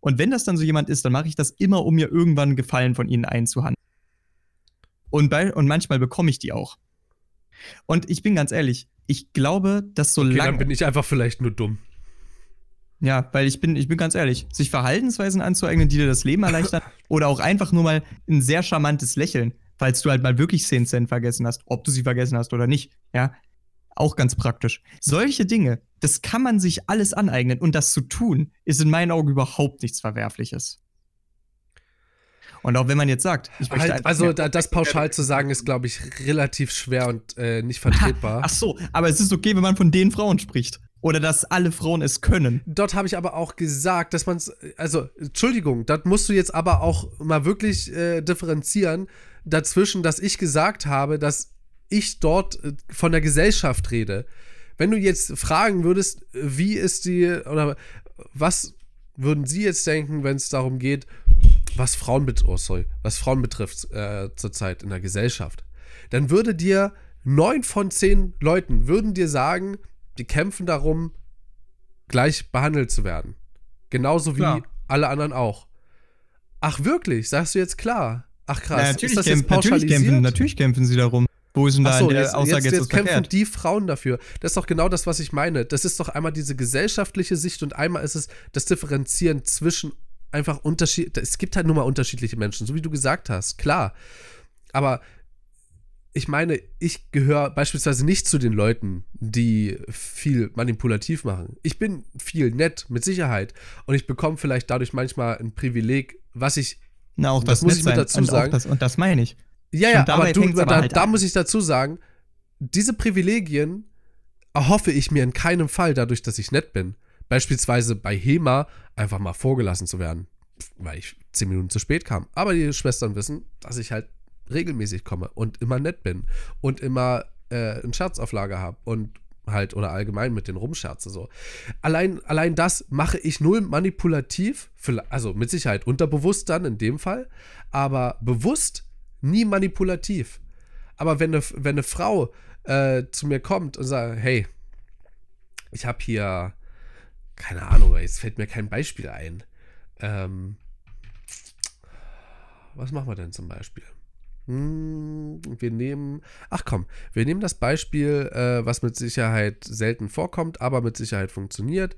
S3: Und wenn das dann so jemand ist, dann mache ich das immer, um mir irgendwann einen Gefallen von ihnen einzuhandeln. Und, bei, und manchmal bekomme ich die auch. Und ich bin ganz ehrlich, ich glaube, dass so okay, lange.
S2: Dann bin ich einfach vielleicht nur dumm.
S3: Ja, weil ich bin, ich bin ganz ehrlich, sich Verhaltensweisen anzueignen, die dir das Leben erleichtern, oder auch einfach nur mal ein sehr charmantes Lächeln, falls du halt mal wirklich 10 Cent vergessen hast, ob du sie vergessen hast oder nicht, ja, auch ganz praktisch. Solche Dinge, das kann man sich alles aneignen und das zu tun, ist in meinen Augen überhaupt nichts Verwerfliches. Und auch wenn man jetzt sagt,
S2: halt, also da, das pauschal zu sagen, ist, glaube ich, relativ schwer und äh, nicht vertretbar.
S3: Ach so, aber es ist okay, wenn man von den Frauen spricht. Oder dass alle Frauen es können.
S2: Dort habe ich aber auch gesagt, dass man es, also, Entschuldigung, das musst du jetzt aber auch mal wirklich äh, differenzieren dazwischen, dass ich gesagt habe, dass ich dort äh, von der Gesellschaft rede. Wenn du jetzt fragen würdest, wie ist die, oder was würden sie jetzt denken, wenn es darum geht, was Frauen, bet oh, sorry, was Frauen betrifft äh, zurzeit in der Gesellschaft, dann würde dir neun von zehn Leuten würden dir sagen, die kämpfen darum, gleich behandelt zu werden. Genauso wie klar. alle anderen auch. Ach, wirklich? Sagst du jetzt klar? Ach krass,
S3: ja, natürlich, ist das jetzt natürlich, kämpfen, natürlich kämpfen sie darum. Wo ist denn da so, der
S2: jetzt, Aussage jetzt, jetzt, jetzt kämpfen verkehrt? die Frauen dafür. Das ist doch genau das, was ich meine. Das ist doch einmal diese gesellschaftliche Sicht und einmal ist es das Differenzieren zwischen einfach Unterschied. Es gibt halt nur mal unterschiedliche Menschen, so wie du gesagt hast, klar. Aber ich meine, ich gehöre beispielsweise nicht zu den Leuten, die viel manipulativ machen. Ich bin viel nett, mit Sicherheit. Und ich bekomme vielleicht dadurch manchmal ein Privileg, was ich.
S3: Na, auch das, das muss ich mit dazu sagen. Das, und das meine ich.
S2: Ja, ja, aber, du, aber da, halt da muss ich dazu sagen, diese Privilegien erhoffe ich mir in keinem Fall dadurch, dass ich nett bin. Beispielsweise bei HEMA einfach mal vorgelassen zu werden, weil ich zehn Minuten zu spät kam. Aber die Schwestern wissen, dass ich halt regelmäßig komme und immer nett bin und immer äh, einen Scherzauflage habe und halt oder allgemein mit den rumscherze so. Allein, allein das mache ich null manipulativ, also mit Sicherheit unterbewusst dann in dem Fall, aber bewusst nie manipulativ. Aber wenn eine, wenn eine Frau äh, zu mir kommt und sagt, hey, ich habe hier, keine Ahnung, jetzt fällt mir kein Beispiel ein. Ähm, was machen wir denn zum Beispiel? Hm, wir nehmen, ach komm, wir nehmen das Beispiel, äh, was mit Sicherheit selten vorkommt, aber mit Sicherheit funktioniert.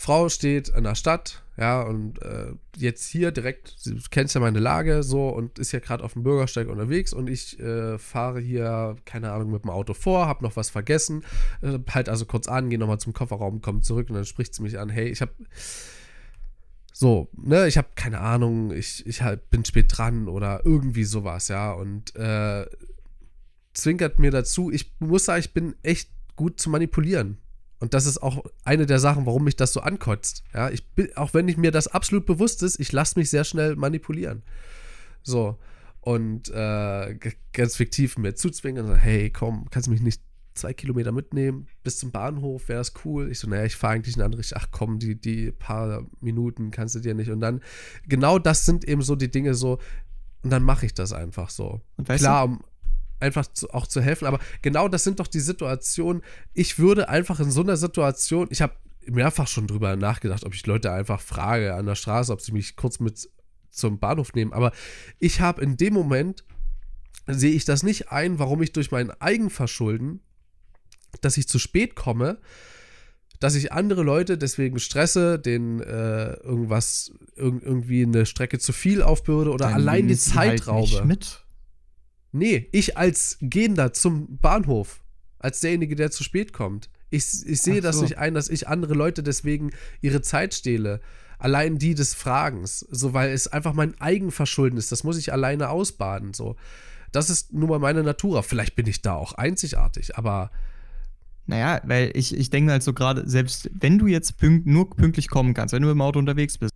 S2: Frau steht in der Stadt, ja, und äh, jetzt hier direkt, du kennst ja meine Lage so und ist ja gerade auf dem Bürgersteig unterwegs und ich äh, fahre hier, keine Ahnung, mit dem Auto vor, hab noch was vergessen, äh, halt also kurz an, gehe nochmal zum Kofferraum, komme zurück und dann spricht sie mich an, hey, ich hab so, ne, ich hab keine Ahnung, ich, ich halt bin spät dran oder irgendwie sowas, ja, und äh, zwinkert mir dazu, ich muss sagen, ich bin echt gut zu manipulieren. Und das ist auch eine der Sachen, warum mich das so ankotzt. Ja, ich bin, auch wenn ich mir das absolut bewusst ist, ich lasse mich sehr schnell manipulieren. So. Und äh, ganz fiktiv mir zuzwingen und sagen, hey, komm, kannst du mich nicht zwei Kilometer mitnehmen bis zum Bahnhof, wäre das cool. Ich so, naja, ich fahre eigentlich in eine andere Richtung. Ach komm, die, die paar Minuten kannst du dir nicht. Und dann, genau das sind eben so die Dinge so, und dann mache ich das einfach so. Klar, um, einfach zu, auch zu helfen. Aber genau das sind doch die Situationen. Ich würde einfach in so einer Situation, ich habe mehrfach schon drüber nachgedacht, ob ich Leute einfach frage an der Straße, ob sie mich kurz mit zum Bahnhof nehmen. Aber ich habe in dem Moment, sehe ich das nicht ein, warum ich durch mein Eigenverschulden, dass ich zu spät komme, dass ich andere Leute deswegen stresse, denen äh, irgendwas, irg irgendwie eine Strecke zu viel aufbürde oder Dann allein die Zeit halt raube. Mit. Nee, ich als Gehender zum Bahnhof, als derjenige, der zu spät kommt. Ich, ich sehe so. das nicht ein, dass ich andere Leute deswegen ihre Zeit stehle. Allein die des Fragens. So, weil es einfach mein Eigenverschulden ist. Das muss ich alleine ausbaden. So. Das ist nun mal meine Natur. Vielleicht bin ich da auch einzigartig, aber.
S3: Naja, weil ich, ich denke halt so gerade, selbst wenn du jetzt pünkt, nur pünktlich kommen kannst, wenn du dem Auto unterwegs bist,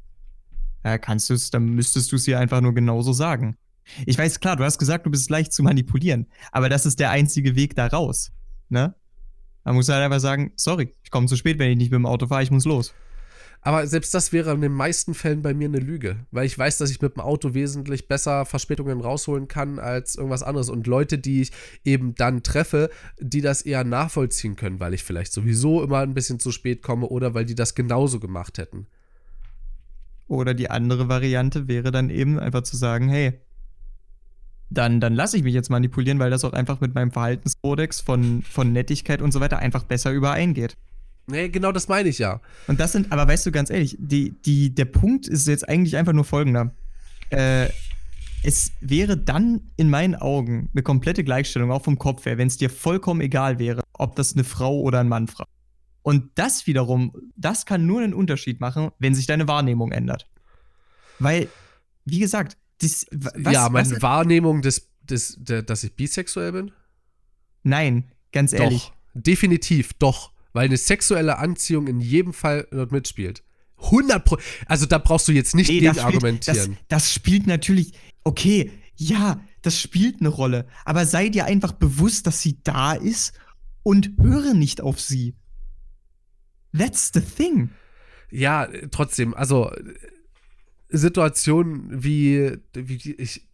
S3: ja, kannst du es, dann müsstest du es dir einfach nur genauso sagen. Ich weiß, klar, du hast gesagt, du bist leicht zu manipulieren, aber das ist der einzige Weg da raus. Ne? Man muss halt einfach sagen, sorry, ich komme zu spät, wenn ich nicht mit dem Auto fahre, ich muss los.
S2: Aber selbst das wäre in den meisten Fällen bei mir eine Lüge, weil ich weiß, dass ich mit dem Auto wesentlich besser Verspätungen rausholen kann als irgendwas anderes. Und Leute, die ich eben dann treffe, die das eher nachvollziehen können, weil ich vielleicht sowieso immer ein bisschen zu spät komme oder weil die das genauso gemacht hätten.
S3: Oder die andere Variante wäre dann eben einfach zu sagen, hey, dann, dann lasse ich mich jetzt manipulieren, weil das auch einfach mit meinem Verhaltenskodex von, von Nettigkeit und so weiter einfach besser übereingeht.
S2: Nee, genau das meine ich ja.
S3: Und das sind, aber weißt du ganz ehrlich, die, die, der Punkt ist jetzt eigentlich einfach nur folgender. Äh, es wäre dann in meinen Augen eine komplette Gleichstellung, auch vom Kopf her, wenn es dir vollkommen egal wäre, ob das eine Frau oder ein Mann fragt. Und das wiederum, das kann nur einen Unterschied machen, wenn sich deine Wahrnehmung ändert. Weil, wie gesagt,
S2: das, was, ja, meine was, Wahrnehmung, des, des, der, dass ich bisexuell bin?
S3: Nein, ganz ehrlich.
S2: Doch, definitiv, doch. Weil eine sexuelle Anziehung in jedem Fall dort mitspielt. 100 Pro Also da brauchst du jetzt nicht nee, gegen das argumentieren.
S3: Spielt, das, das spielt natürlich, okay, ja, das spielt eine Rolle. Aber sei dir einfach bewusst, dass sie da ist und höre nicht auf sie. That's the thing.
S2: Ja, trotzdem, also Situationen wie, wie ich,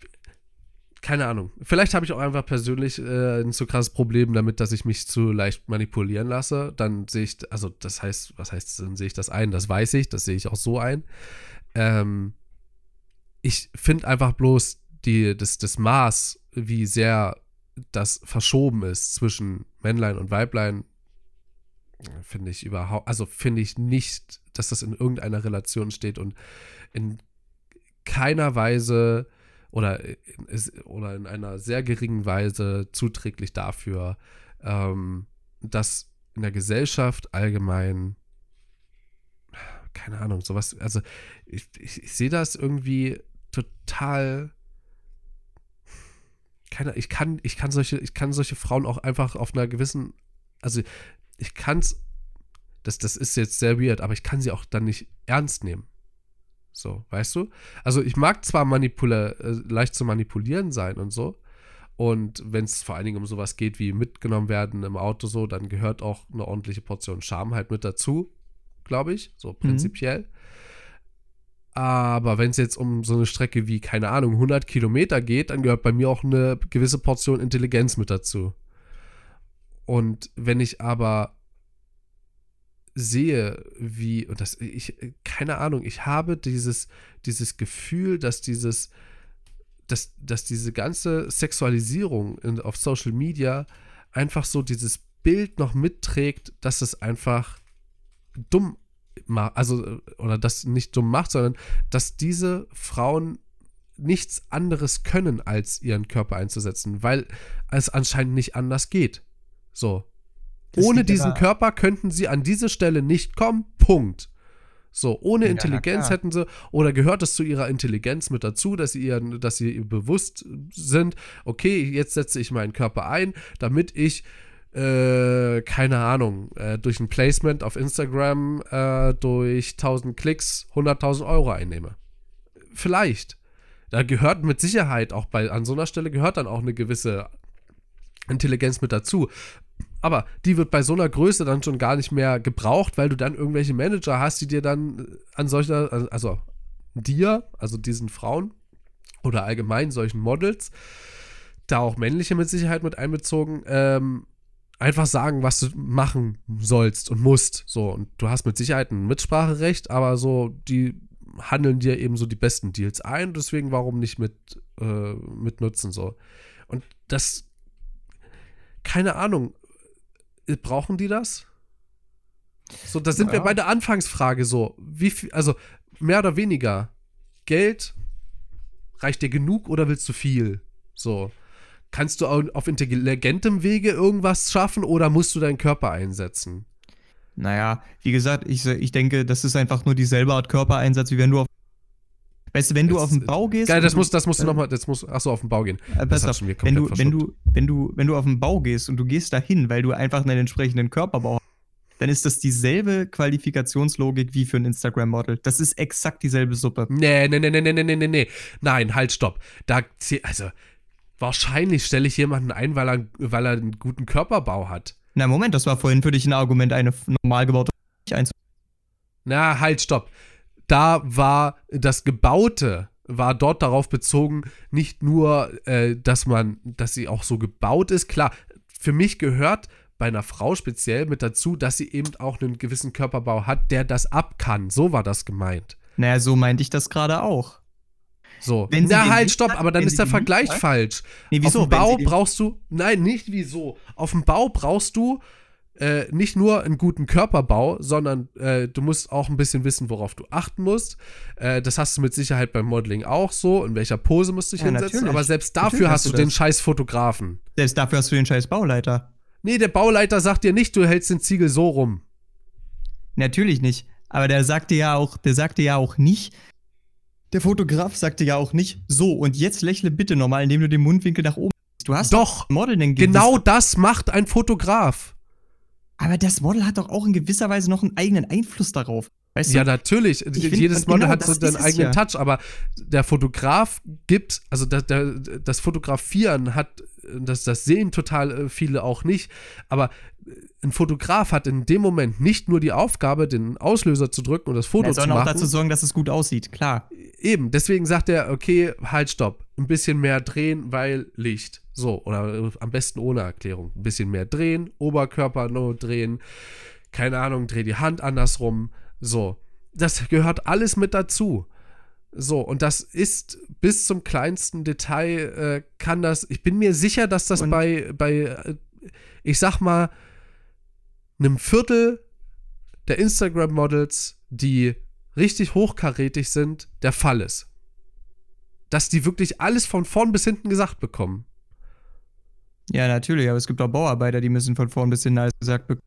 S2: keine Ahnung. Vielleicht habe ich auch einfach persönlich äh, ein zu krasses Problem damit, dass ich mich zu leicht manipulieren lasse. Dann sehe ich, also das heißt, was heißt, dann sehe ich das ein, das weiß ich, das sehe ich auch so ein. Ähm, ich finde einfach bloß die, das, das Maß, wie sehr das verschoben ist zwischen Männlein und Weiblein, finde ich überhaupt, also finde ich nicht, dass das in irgendeiner Relation steht und in keiner Weise oder, oder in einer sehr geringen Weise zuträglich dafür, ähm, dass in der Gesellschaft allgemein, keine Ahnung, sowas, also ich, ich, ich sehe das irgendwie total keine, ich kann, ich kann solche, ich kann solche Frauen auch einfach auf einer gewissen, also ich kann es, das, das ist jetzt sehr weird, aber ich kann sie auch dann nicht ernst nehmen. So, weißt du? Also ich mag zwar manipula äh, leicht zu manipulieren sein und so. Und wenn es vor allen Dingen um sowas geht wie mitgenommen werden im Auto so, dann gehört auch eine ordentliche Portion Charme halt mit dazu, glaube ich, so mhm. prinzipiell. Mhm. Aber wenn es jetzt um so eine Strecke wie, keine Ahnung, 100 Kilometer geht, dann gehört bei mir auch eine gewisse Portion Intelligenz mit dazu. Und wenn ich aber sehe, wie, und das, ich, keine Ahnung, ich habe dieses, dieses Gefühl, dass dieses, dass, dass diese ganze Sexualisierung in, auf Social Media einfach so dieses Bild noch mitträgt, dass es einfach dumm, macht, also, oder das nicht dumm macht, sondern dass diese Frauen nichts anderes können, als ihren Körper einzusetzen, weil es anscheinend nicht anders geht. So. Das Ohne diesen Körper könnten sie an diese Stelle nicht kommen. Punkt. So, ohne ja, Intelligenz hätten sie, oder gehört es zu ihrer Intelligenz mit dazu, dass sie, ihr, dass sie bewusst sind, okay, jetzt setze ich meinen Körper ein, damit ich, äh, keine Ahnung, äh, durch ein Placement auf Instagram äh, durch 1000 Klicks 100.000 Euro einnehme. Vielleicht. Da gehört mit Sicherheit auch bei, an so einer Stelle gehört dann auch eine gewisse Intelligenz mit dazu. Aber die wird bei so einer Größe dann schon gar nicht mehr gebraucht, weil du dann irgendwelche Manager hast, die dir dann an solcher, also dir, also diesen Frauen oder allgemein solchen Models, da auch männliche mit Sicherheit mit einbezogen, ähm, einfach sagen, was du machen sollst und musst. So, und du hast mit Sicherheit ein Mitspracherecht, aber so, die handeln dir eben so die besten Deals ein, deswegen warum nicht mit, äh, mit nutzen so. Und das, keine Ahnung, brauchen die das? So, da sind ja. wir bei der Anfangsfrage so. Wie viel, also mehr oder weniger Geld reicht dir genug oder willst du viel? So. Kannst du auf intelligentem Wege irgendwas schaffen oder musst du deinen Körper einsetzen?
S3: Naja, wie gesagt, ich, ich denke, das ist einfach nur dieselbe Art Körpereinsatz, wie wenn du auf Weißt du, wenn du auf den Bau gehst.
S2: Geil, das muss, das musst du nochmal, das muss, achso, auf den Bau gehen.
S3: Äh, das hat schon mir wenn du, wenn du, wenn du, wenn du auf den Bau gehst und du gehst dahin, weil du einfach einen entsprechenden Körperbau hast, dann ist das dieselbe Qualifikationslogik wie für ein Instagram-Model. Das ist exakt dieselbe Suppe.
S2: Nee, nee, nee, nee, nee, nee, nee, nee. Nein, halt, stopp. Da, also, wahrscheinlich stelle ich jemanden ein, weil er, weil er einen guten Körperbau hat.
S3: Na, Moment, das war vorhin für dich ein Argument, eine normal gebaute einzubauen.
S2: Na, halt, stopp da war das Gebaute war dort darauf bezogen, nicht nur, äh, dass man, dass sie auch so gebaut ist. Klar, für mich gehört bei einer Frau speziell mit dazu, dass sie eben auch einen gewissen Körperbau hat, der das ab kann. So war das gemeint.
S3: Naja, so meinte ich das gerade auch.
S2: So. Wenn Na halt, stopp, hat, aber dann ist der Vergleich falsch. Nee, wieso? Auf dem Bau brauchst du, nein, nicht wieso. Auf dem Bau brauchst du äh, nicht nur einen guten Körperbau, sondern äh, du musst auch ein bisschen wissen, worauf du achten musst. Äh, das hast du mit Sicherheit beim Modeling auch so. In welcher Pose musst du dich ja, hinsetzen? Natürlich. Aber selbst dafür natürlich hast du, den scheiß Fotografen.
S3: Selbst dafür hast du den scheiß Bauleiter.
S2: Nee, der Bauleiter sagt dir nicht, du hältst den Ziegel so rum.
S3: Natürlich nicht. Aber der sagte ja auch, der sagte ja auch nicht, der Fotograf sagte ja auch nicht, so, und jetzt lächle bitte nochmal, indem du den Mundwinkel nach oben.
S2: Du hast doch Modeling Genau das macht ein Fotograf.
S3: Aber das Model hat doch auch in gewisser Weise noch einen eigenen Einfluss darauf.
S2: Weißt du? Ja, natürlich. Find, Jedes Model genau, hat so seinen eigenen ja. Touch, aber der Fotograf gibt, also der, das Fotografieren hat, das, das sehen total äh, viele auch nicht, aber ein Fotograf hat in dem Moment nicht nur die Aufgabe, den Auslöser zu drücken und das Foto ja, zu machen. Er soll auch
S3: dazu sorgen, dass es gut aussieht, klar.
S2: Eben, deswegen sagt er, okay, halt, stopp. Ein bisschen mehr drehen, weil Licht. So, oder äh, am besten ohne Erklärung. Ein bisschen mehr drehen, Oberkörper nur drehen, keine Ahnung, dreh die Hand andersrum. So, das gehört alles mit dazu. So, und das ist bis zum kleinsten Detail, äh, kann das, ich bin mir sicher, dass das bei, bei, äh, ich sag mal, einem Viertel der Instagram-Models, die richtig hochkarätig sind, der Fall ist. Dass die wirklich alles von vorn bis hinten gesagt bekommen.
S3: Ja, natürlich, aber es gibt auch Bauarbeiter, die müssen von vorn bis hinten alles gesagt bekommen.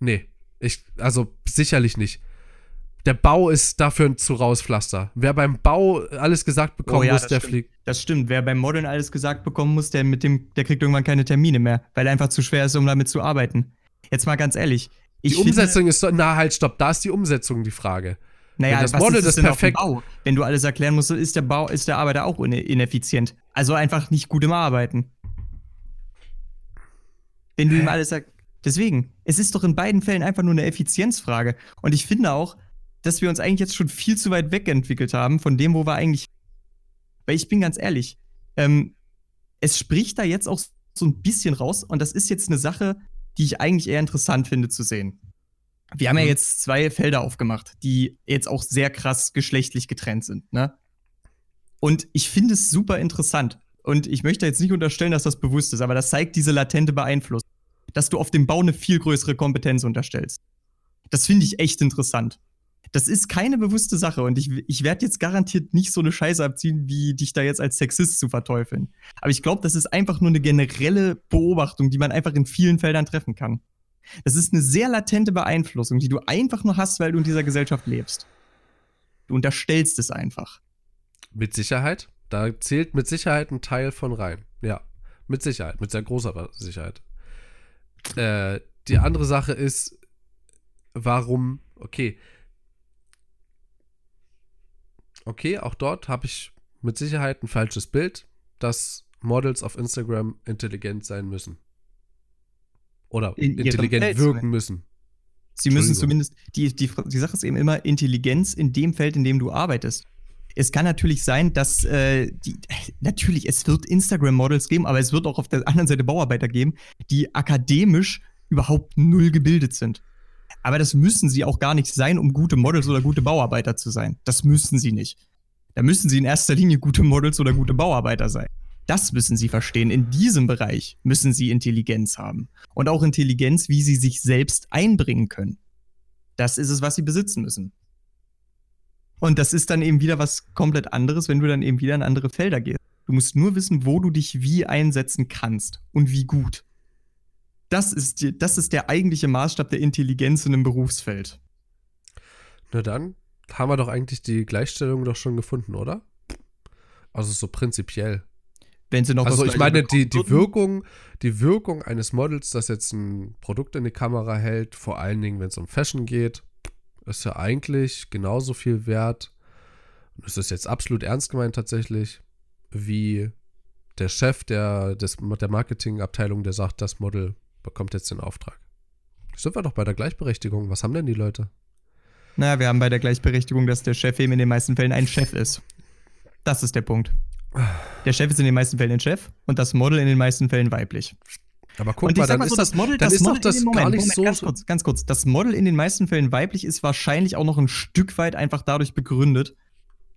S2: Nee, ich, also sicherlich nicht. Der Bau ist dafür ein zu Pflaster. Wer beim Bau alles gesagt bekommen oh, ja, muss, der
S3: stimmt.
S2: fliegt.
S3: Das stimmt. Wer beim Modeln alles gesagt bekommen muss, der mit dem, der kriegt irgendwann keine Termine mehr, weil er einfach zu schwer ist, um damit zu arbeiten. Jetzt mal ganz ehrlich.
S2: die Umsetzung finde, ist so, na halt, stopp, da ist die Umsetzung die Frage.
S3: Naja, Wenn das Model ist das perfekt. Wenn du alles erklären musst, ist der Bau, ist der Arbeiter auch ineffizient. Also einfach nicht gut im Arbeiten. Wenn du ihm alles sagst. Deswegen, es ist doch in beiden Fällen einfach nur eine Effizienzfrage. Und ich finde auch, dass wir uns eigentlich jetzt schon viel zu weit wegentwickelt haben von dem, wo wir eigentlich. Weil ich bin ganz ehrlich, ähm, es spricht da jetzt auch so ein bisschen raus und das ist jetzt eine Sache, die ich eigentlich eher interessant finde zu sehen. Wir haben ja mhm. jetzt zwei Felder aufgemacht, die jetzt auch sehr krass geschlechtlich getrennt sind, ne? Und ich finde es super interessant, und ich möchte jetzt nicht unterstellen, dass das bewusst ist, aber das zeigt diese latente Beeinflussung, dass du auf dem Bau eine viel größere Kompetenz unterstellst. Das finde ich echt interessant. Das ist keine bewusste Sache und ich, ich werde jetzt garantiert nicht so eine Scheiße abziehen, wie dich da jetzt als Sexist zu verteufeln. Aber ich glaube, das ist einfach nur eine generelle Beobachtung, die man einfach in vielen Feldern treffen kann. Das ist eine sehr latente Beeinflussung, die du einfach nur hast, weil du in dieser Gesellschaft lebst. Du unterstellst es einfach.
S2: Mit Sicherheit. Da zählt mit Sicherheit ein Teil von rein. Ja, mit Sicherheit, mit sehr großer Sicherheit. Äh, die andere Sache ist, warum, okay. Okay, auch dort habe ich mit Sicherheit ein falsches Bild, dass Models auf Instagram intelligent sein müssen. Oder In intelligent wirken müssen.
S3: Sie müssen zumindest, die, die, die Sache ist eben immer Intelligenz in dem Feld, in dem du arbeitest. Es kann natürlich sein, dass äh, die, natürlich, es wird Instagram-Models geben, aber es wird auch auf der anderen Seite Bauarbeiter geben, die akademisch überhaupt null gebildet sind. Aber das müssen sie auch gar nicht sein, um gute Models oder gute Bauarbeiter zu sein. Das müssen sie nicht. Da müssen sie in erster Linie gute Models oder gute Bauarbeiter sein. Das müssen sie verstehen. In diesem Bereich müssen sie Intelligenz haben. Und auch Intelligenz, wie sie sich selbst einbringen können. Das ist es, was sie besitzen müssen. Und das ist dann eben wieder was komplett anderes, wenn du dann eben wieder in andere Felder gehst. Du musst nur wissen, wo du dich wie einsetzen kannst und wie gut. Das ist, die, das ist der eigentliche Maßstab der Intelligenz in einem Berufsfeld.
S2: Na dann haben wir doch eigentlich die Gleichstellung doch schon gefunden, oder? Also so prinzipiell.
S3: Wenn sie noch
S2: Also ich meine, die, die Wirkung, die Wirkung eines Models, das jetzt ein Produkt in die Kamera hält, vor allen Dingen, wenn es um Fashion geht, ist ja eigentlich genauso viel wert. Und es ist jetzt absolut ernst gemeint tatsächlich, wie der Chef der, des, der Marketingabteilung, der sagt, das Model bekommt jetzt den Auftrag. Sind wir doch bei der Gleichberechtigung. Was haben denn die Leute?
S3: Naja, wir haben bei der Gleichberechtigung, dass der Chef eben in den meisten Fällen ein Chef ist. Das ist der Punkt. Der Chef ist in den meisten Fällen ein Chef und das Model in den meisten Fällen weiblich.
S2: Aber guck mal, dann ist so, das, Model, dann das ist Model doch das Moment, gar nicht Moment, so.
S3: Ganz kurz, ganz kurz. Das Model in den meisten Fällen weiblich ist wahrscheinlich auch noch ein Stück weit einfach dadurch begründet,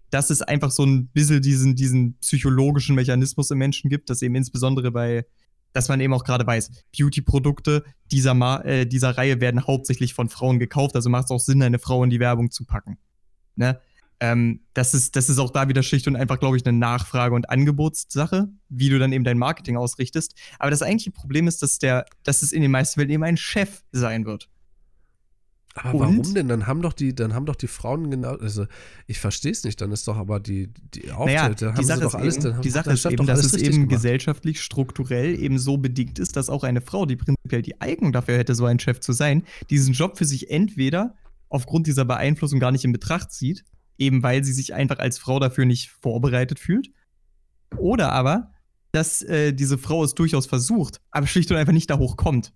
S3: dass es einfach so ein bisschen diesen, diesen psychologischen Mechanismus im Menschen gibt, dass eben insbesondere bei, dass man eben auch gerade weiß, Beauty-Produkte dieser, äh, dieser Reihe werden hauptsächlich von Frauen gekauft, also macht es auch Sinn, eine Frau in die Werbung zu packen. Ne? Ähm, das, ist, das ist auch da wieder schlicht und einfach, glaube ich, eine Nachfrage- und Angebotssache, wie du dann eben dein Marketing ausrichtest. Aber das eigentliche Problem ist, dass, der, dass es in den meisten Fällen eben ein Chef sein wird.
S2: Aber und? warum denn? Dann haben doch die, dann haben doch die Frauen genau, also ich verstehe es nicht, dann ist doch aber die, die
S3: Auftritte, naja, die Sache doch alles, eben, die Sache ist eben, dass es eben gemacht. gesellschaftlich, strukturell eben so bedingt ist, dass auch eine Frau, die prinzipiell die Eignung dafür hätte, so ein Chef zu sein, diesen Job für sich entweder aufgrund dieser Beeinflussung gar nicht in Betracht zieht eben weil sie sich einfach als Frau dafür nicht vorbereitet fühlt. Oder aber, dass äh, diese Frau es durchaus versucht, aber schlicht und einfach nicht da hochkommt.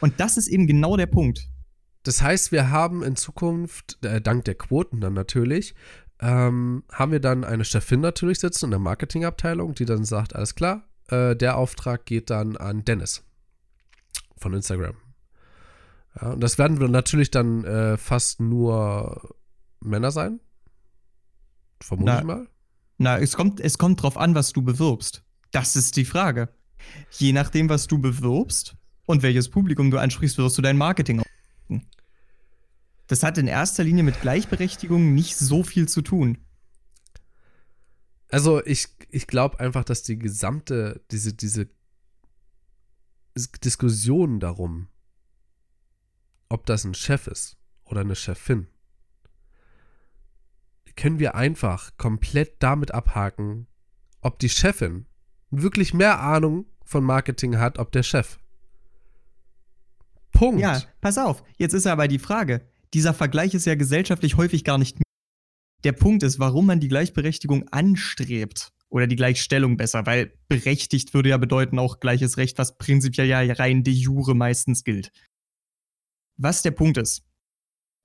S3: Und das ist eben genau der Punkt.
S2: Das heißt, wir haben in Zukunft, äh, dank der Quoten dann natürlich, ähm, haben wir dann eine Chefin natürlich sitzen in der Marketingabteilung, die dann sagt, alles klar, äh, der Auftrag geht dann an Dennis von Instagram. Ja, und das werden natürlich dann äh, fast nur Männer sein, Vermute ich mal.
S3: Na, es kommt, es kommt drauf an, was du bewirbst. Das ist die Frage. Je nachdem, was du bewirbst und welches Publikum du ansprichst, wirst du dein Marketing aufbauen. Das hat in erster Linie mit Gleichberechtigung nicht so viel zu tun.
S2: Also ich, ich glaube einfach, dass die gesamte, diese, diese Diskussion darum, ob das ein Chef ist oder eine Chefin, können wir einfach komplett damit abhaken, ob die Chefin wirklich mehr Ahnung von Marketing hat, ob der Chef.
S3: Punkt. Ja, pass auf. Jetzt ist aber die Frage. Dieser Vergleich ist ja gesellschaftlich häufig gar nicht. Der Punkt ist, warum man die Gleichberechtigung anstrebt. Oder die Gleichstellung besser, weil berechtigt würde ja bedeuten auch gleiches Recht, was prinzipiell ja rein de jure meistens gilt. Was der Punkt ist,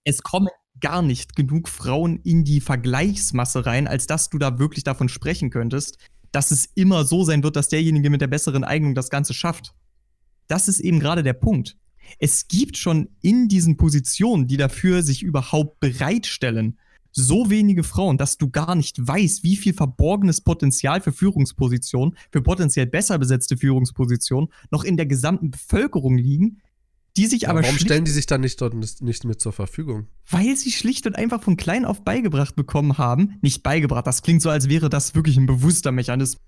S3: es kommen gar nicht genug Frauen in die Vergleichsmasse rein, als dass du da wirklich davon sprechen könntest, dass es immer so sein wird, dass derjenige mit der besseren Eignung das Ganze schafft. Das ist eben gerade der Punkt. Es gibt schon in diesen Positionen, die dafür sich überhaupt bereitstellen, so wenige Frauen, dass du gar nicht weißt, wie viel verborgenes Potenzial für Führungspositionen, für potenziell besser besetzte Führungspositionen noch in der gesamten Bevölkerung liegen, die sich aber.
S2: Warum stellen die sich dann nicht dort nicht mit zur Verfügung?
S3: Weil sie schlicht und einfach von klein auf beigebracht bekommen haben. Nicht beigebracht, das klingt so, als wäre das wirklich ein bewusster Mechanismus.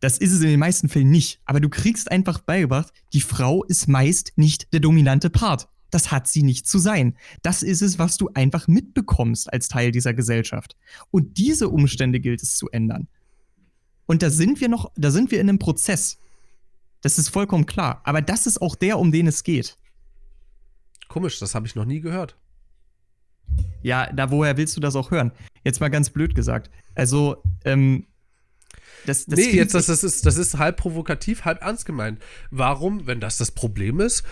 S3: Das ist es in den meisten Fällen nicht. Aber du kriegst einfach beigebracht, die Frau ist meist nicht der dominante Part. Das hat sie nicht zu sein. Das ist es, was du einfach mitbekommst als Teil dieser Gesellschaft. Und diese Umstände gilt es zu ändern. Und da sind wir noch, da sind wir in einem Prozess. Das ist vollkommen klar. Aber das ist auch der, um den es geht.
S2: Komisch, das habe ich noch nie gehört.
S3: Ja, da woher willst du das auch hören? Jetzt mal ganz blöd gesagt. Also, ähm,
S2: das, das nee, jetzt, das, das, ist, das ist halb provokativ, halb ernst gemeint. Warum, wenn das das Problem ist,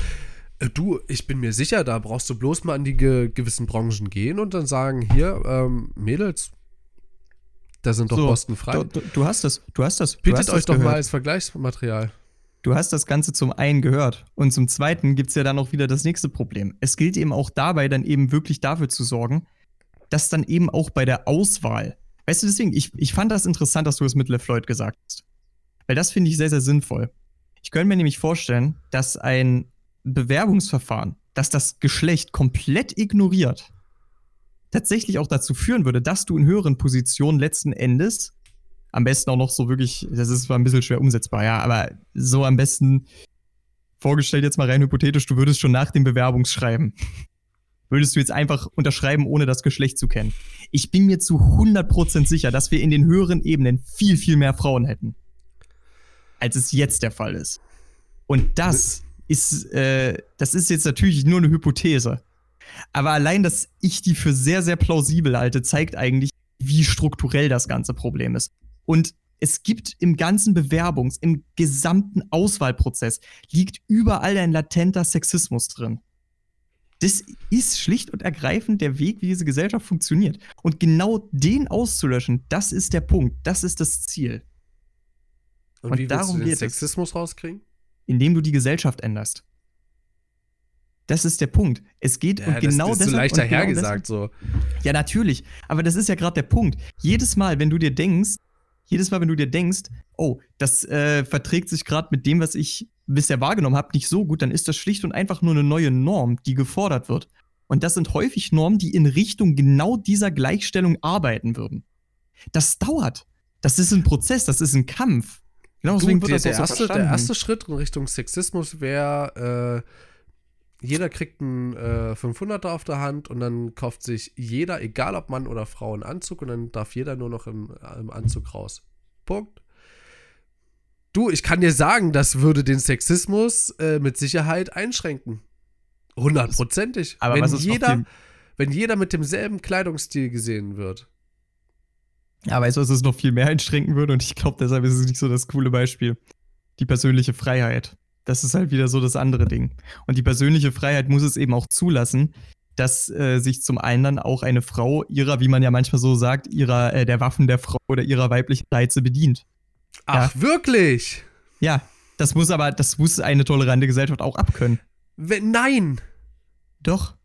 S2: äh, du, ich bin mir sicher, da brauchst du bloß mal an die ge gewissen Branchen gehen und dann sagen, hier, ähm, Mädels, da sind doch so, Posten frei.
S3: Du, du, hast das, du hast das.
S2: Bietet euch doch gehört. mal als Vergleichsmaterial.
S3: Du hast das Ganze zum einen gehört. Und zum zweiten gibt es ja dann auch wieder das nächste Problem. Es gilt eben auch dabei, dann eben wirklich dafür zu sorgen, dass dann eben auch bei der Auswahl, weißt du, deswegen, ich, ich fand das interessant, dass du es mit LeFloid gesagt hast. Weil das finde ich sehr, sehr sinnvoll. Ich könnte mir nämlich vorstellen, dass ein Bewerbungsverfahren, das das Geschlecht komplett ignoriert, tatsächlich auch dazu führen würde, dass du in höheren Positionen letzten Endes am besten auch noch so wirklich, das ist zwar ein bisschen schwer umsetzbar, ja, aber so am besten vorgestellt jetzt mal rein hypothetisch, du würdest schon nach dem Bewerbungsschreiben, würdest du jetzt einfach unterschreiben, ohne das Geschlecht zu kennen. Ich bin mir zu 100% sicher, dass wir in den höheren Ebenen viel, viel mehr Frauen hätten, als es jetzt der Fall ist. Und das ist, äh, das ist jetzt natürlich nur eine Hypothese. Aber allein, dass ich die für sehr, sehr plausibel halte, zeigt eigentlich, wie strukturell das ganze Problem ist. Und es gibt im ganzen Bewerbungs-, im gesamten Auswahlprozess liegt überall ein latenter Sexismus drin. Das ist schlicht und ergreifend der Weg, wie diese Gesellschaft funktioniert. Und genau den auszulöschen, das ist der Punkt, das ist das Ziel.
S2: Und, und wie darum du den Sexismus rauskriegen?
S3: Indem du die Gesellschaft änderst. Das ist der Punkt. Es geht ja, und genau das,
S2: das ist so leicht
S3: dahergesagt
S2: genau so.
S3: Ja, natürlich. Aber das ist ja gerade der Punkt. Jedes Mal, wenn du dir denkst, jedes Mal, wenn du dir denkst, oh, das äh, verträgt sich gerade mit dem, was ich bisher wahrgenommen habe, nicht so gut, dann ist das schlicht und einfach nur eine neue Norm, die gefordert wird. Und das sind häufig Normen, die in Richtung genau dieser Gleichstellung arbeiten würden. Das dauert. Das ist ein Prozess, das ist ein Kampf.
S2: Genau, deswegen du, wird der, das auch so erste, Der erste Schritt in Richtung Sexismus wäre, äh, jeder kriegt einen äh, 500er auf der Hand und dann kauft sich jeder, egal ob Mann oder Frau, einen Anzug und dann darf jeder nur noch im, im Anzug raus. Punkt. Du, ich kann dir sagen, das würde den Sexismus äh, mit Sicherheit einschränken. Hundertprozentig.
S3: Aber wenn jeder,
S2: wenn jeder mit demselben Kleidungsstil gesehen wird.
S3: Ja, weißt du, was es noch viel mehr einschränken würde? Und ich glaube, deshalb ist es nicht so das coole Beispiel. Die persönliche Freiheit. Das ist halt wieder so das andere Ding. Und die persönliche Freiheit muss es eben auch zulassen, dass äh, sich zum einen dann auch eine Frau ihrer, wie man ja manchmal so sagt, ihrer, äh, der Waffen der Frau oder ihrer weiblichen Reize bedient.
S2: Ach, ja. wirklich?
S3: Ja, das muss aber, das muss eine tolerante Gesellschaft auch abkönnen.
S2: Wenn, nein.
S3: Doch.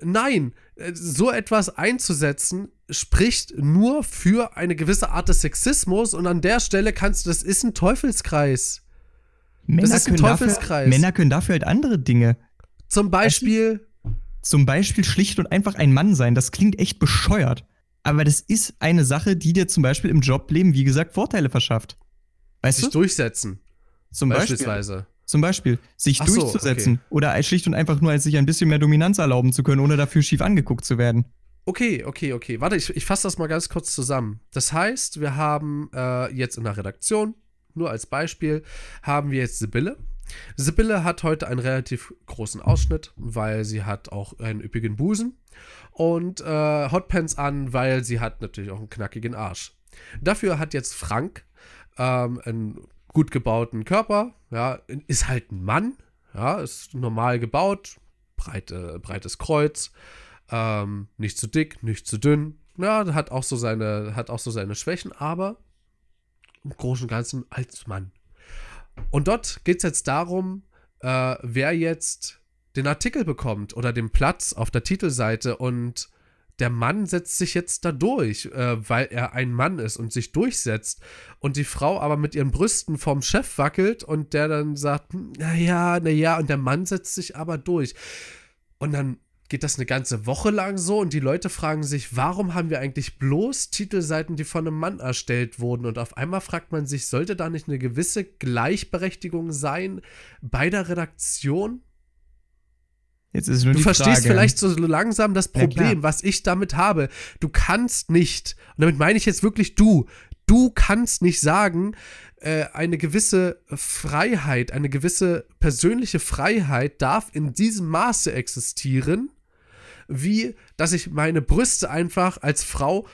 S2: Nein, äh, so etwas einzusetzen spricht nur für eine gewisse Art des Sexismus und an der Stelle kannst du, das ist ein Teufelskreis.
S3: Männer das ist ein Teufelskreis. Dafür, Männer können dafür halt andere Dinge.
S2: Zum Beispiel.
S3: Zum Beispiel schlicht und einfach ein Mann sein. Das klingt echt bescheuert. Aber das ist eine Sache, die dir zum Beispiel im Jobleben, wie gesagt, Vorteile verschafft.
S2: Weißt sich du? durchsetzen.
S3: Zum Beispielsweise. Beispiel. Zum Beispiel, sich Ach durchzusetzen. So, okay. Oder schlicht und einfach nur als sich ein bisschen mehr Dominanz erlauben zu können, ohne dafür schief angeguckt zu werden.
S2: Okay, okay, okay. Warte, ich, ich fasse das mal ganz kurz zusammen. Das heißt, wir haben äh, jetzt in der Redaktion, nur als Beispiel, haben wir jetzt Sibylle. Sibylle hat heute einen relativ großen Ausschnitt, weil sie hat auch einen üppigen Busen und äh, Hotpants an, weil sie hat natürlich auch einen knackigen Arsch. Dafür hat jetzt Frank ähm, einen gut gebauten Körper, ja, ist halt ein Mann, ja, ist normal gebaut, breite, breites Kreuz, ähm, nicht zu dick, nicht zu dünn, ja, hat auch so seine, hat auch so seine Schwächen, aber im Großen und Ganzen als Mann. Und dort geht es jetzt darum, äh, wer jetzt den Artikel bekommt oder den Platz auf der Titelseite und der Mann setzt sich jetzt da durch, äh, weil er ein Mann ist und sich durchsetzt. Und die Frau aber mit ihren Brüsten vom Chef wackelt und der dann sagt, naja, naja, und der Mann setzt sich aber durch. Und dann geht das eine ganze Woche lang so und die Leute fragen sich, warum haben wir eigentlich bloß Titelseiten, die von einem Mann erstellt wurden? Und auf einmal fragt man sich, sollte da nicht eine gewisse Gleichberechtigung sein bei der Redaktion?
S3: Jetzt ist nur
S2: du
S3: die
S2: verstehst
S3: Frage.
S2: vielleicht so langsam das
S3: Ja,
S2: Problem,
S3: klar.
S2: was ich damit habe. Du kannst nicht, und damit meine ich jetzt wirklich du, du kannst nicht sagen, äh, eine gewisse Freiheit, eine gewisse persönliche Freiheit darf in diesem Maße existieren, wie dass ich meine Brüste einfach als Frau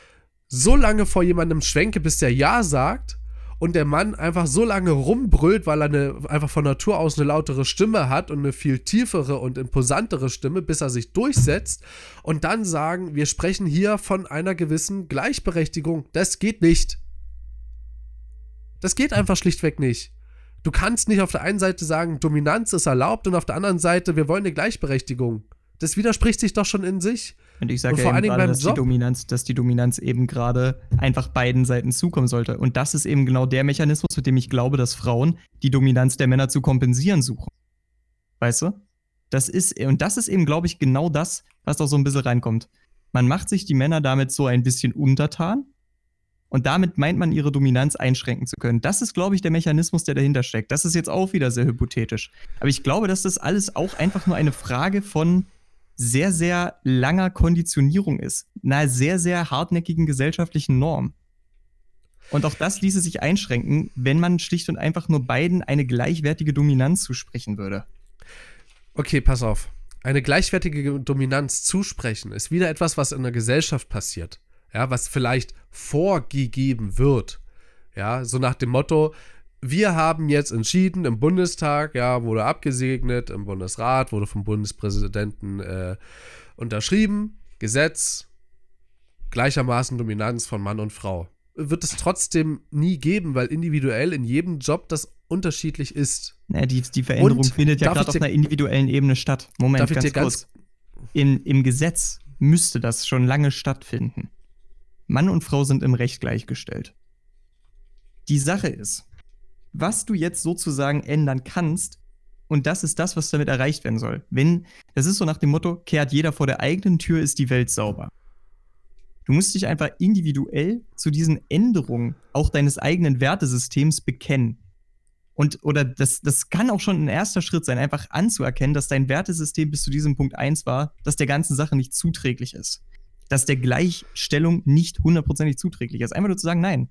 S2: so lange vor jemandem schwenke, bis der Ja sagt und der Mann einfach so lange rumbrüllt, weil er eine, einfach von Natur aus eine lautere Stimme hat und eine viel tiefere und imposantere Stimme, bis er sich durchsetzt und dann sagen, wir sprechen hier von einer gewissen Gleichberechtigung. Das geht nicht. Das geht einfach schlichtweg nicht. Du kannst nicht auf der einen Seite sagen, Dominanz ist erlaubt und auf der anderen Seite, wir wollen eine Gleichberechtigung. Das widerspricht sich doch schon in sich.
S3: Und ich sage
S2: Und
S3: ja
S2: vor
S3: gerade,
S2: beim
S3: dass die. Dominanz, dass die Dominanz eben gerade einfach beiden Seiten zukommen sollte. Und das ist eben genau der Mechanismus, mit dem ich glaube, dass Frauen die Dominanz der Männer zu kompensieren suchen. Weißt du? Das ist, und das ist eben, glaube ich, genau das, was da so ein bisschen reinkommt. Man macht sich die Männer damit so ein bisschen untertan und damit meint man, ihre Dominanz einschränken zu können. Das ist, glaube ich, der Mechanismus, der dahinter steckt. Das ist jetzt auch wieder sehr hypothetisch. Aber ich glaube, dass das alles auch einfach nur eine Frage von sehr, sehr langer Konditionierung ist. Einer sehr, sehr hartnäckigen gesellschaftlichen Norm. Und auch das ließe sich einschränken, wenn man schlicht und einfach nur beiden eine gleichwertige Dominanz zusprechen würde.
S2: Okay, pass auf. Eine gleichwertige Dominanz zusprechen ist wieder etwas, was in der Gesellschaft passiert. Ja, was vielleicht vorgegeben wird. Ja, so nach dem Motto, wir haben jetzt entschieden im Bundestag, ja, wurde abgesegnet, im Bundesrat wurde vom Bundespräsidenten äh, unterschrieben, Gesetz, gleichermaßen Dominanz von Mann und Frau. Wird es trotzdem nie geben, weil individuell in jedem Job das unterschiedlich ist.
S3: Naja, die, die Veränderung
S2: Und
S3: findet ja gerade
S2: ich
S3: auf
S2: dir-
S3: einer individuellen Ebene statt. Moment,
S2: Darf ich
S3: ganz
S2: dir ganz-
S3: kurz. In, Im Gesetz müsste das schon lange stattfinden. Mann und Frau sind im Recht gleichgestellt. Die Sache ist, was du jetzt sozusagen ändern kannst, und das ist das, was damit erreicht werden soll. Wenn, das ist so nach dem Motto, kehrt jeder vor der eigenen Tür, ist die Welt sauber. Du musst dich einfach individuell zu diesen Änderungen auch deines eigenen Wertesystems bekennen. Und, oder das, das kann auch schon ein erster Schritt sein, einfach anzuerkennen, dass dein Wertesystem bis zu diesem Punkt 1 war, dass der ganzen Sache nicht zuträglich ist. Dass der Gleichstellung nicht hundertprozentig zuträglich ist. Einfach nur zu sagen, nein.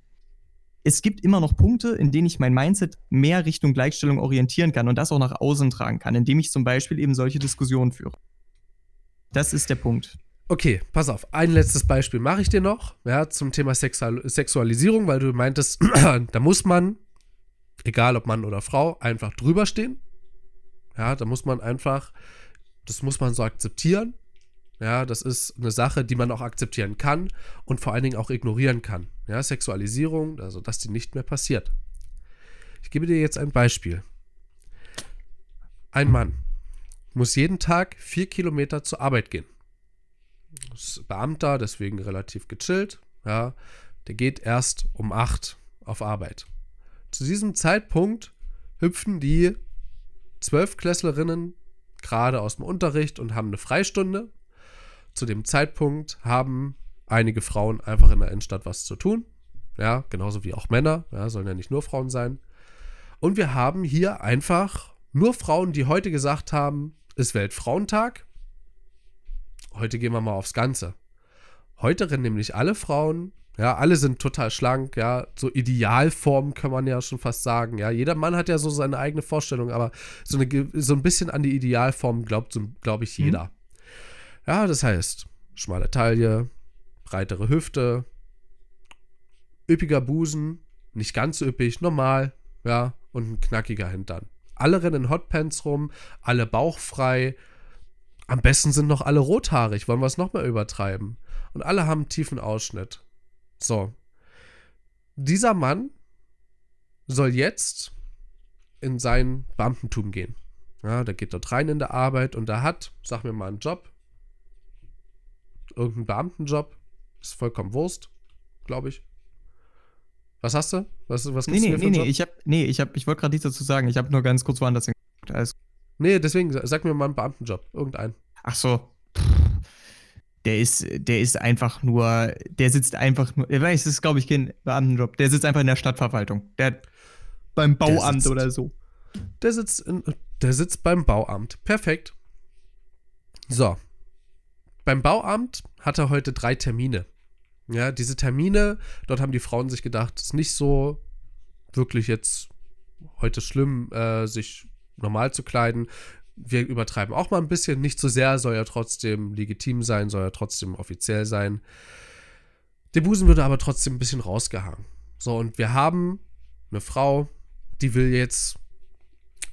S3: Es gibt immer noch Punkte, in denen ich mein Mindset mehr Richtung Gleichstellung orientieren kann und das auch nach außen tragen kann, indem ich zum Beispiel eben solche Diskussionen führe. Das ist der Punkt.
S2: Okay, pass auf. Ein letztes Beispiel mache ich dir noch, ja, zum Thema Sexual Sexualisierung, weil du meintest, da muss man, egal ob Mann oder Frau, einfach drüber stehen. Ja, da muss man einfach, das muss man so akzeptieren. Ja, das ist eine Sache, die man auch akzeptieren kann und vor allen Dingen auch ignorieren kann. Ja, Sexualisierung, also dass die nicht mehr passiert. Ich gebe dir jetzt ein Beispiel. Ein Mann muss jeden Tag vier Kilometer zur Arbeit gehen ist Beamter, deswegen relativ gechillt. Ja, der geht erst um 8 auf Arbeit. Zu diesem Zeitpunkt hüpfen die Zwölfklässlerinnen gerade aus dem Unterricht und haben eine Freistunde. Zu dem Zeitpunkt haben einige Frauen einfach in der Innenstadt was zu tun. Ja, genauso wie auch Männer. Ja, sollen ja nicht nur Frauen sein. Und wir haben hier einfach nur Frauen, die heute gesagt haben, ist Weltfrauentag. Heute gehen wir mal aufs Ganze. Heute rennen nämlich alle Frauen, ja, alle sind total schlank, ja, so Idealformen kann man ja schon fast sagen, ja. Jeder Mann hat ja so seine eigene Vorstellung, aber so, eine, so ein bisschen an die Idealform glaubt, so, glaube ich, jeder. Ja, das heißt, schmale Taille, breitere Hüfte, üppiger Busen, nicht ganz so üppig, normal, ja, und ein knackiger Hintern. Alle rennen in Hotpants rum, alle bauchfrei, am besten sind noch alle rothaarig, wollen wir es nochmal übertreiben. Und alle haben einen tiefen Ausschnitt. So. Dieser Mann soll jetzt in sein Beamtentum gehen. Ja, der geht dort rein in der Arbeit und er hat, sag mir mal einen Job, irgendeinen Beamtenjob. Ist vollkommen Wurst, glaube ich. Was hast du? Was, was
S3: nee, nee, nee, nee, ich hab, nee, ich, hab, ich wollte gerade nichts dazu sagen. Ich habe nur ganz kurz woanders
S2: hingeguckt. Alles. Nee, deswegen, sag mir mal einen Beamtenjob. Irgendeinen.
S3: Ach so. Der ist, der ist einfach nur, der sitzt einfach nur, ich weiß, das ist, glaube ich, kein Beamtenjob. Der sitzt einfach in der Stadtverwaltung. Der beim Bauamt sitzt, oder so.
S2: Der sitzt, in, der sitzt beim Bauamt. Perfekt. So. Beim Bauamt hat er heute drei Termine. Ja, diese Termine, dort haben die Frauen sich gedacht, ist nicht so wirklich jetzt heute schlimm, äh, sich normal zu kleiden. Wir übertreiben auch mal ein bisschen, nicht so sehr, soll ja trotzdem legitim sein, soll ja trotzdem offiziell sein. Der Busen würde aber trotzdem ein bisschen rausgehangen. So, und wir haben eine Frau, die will jetzt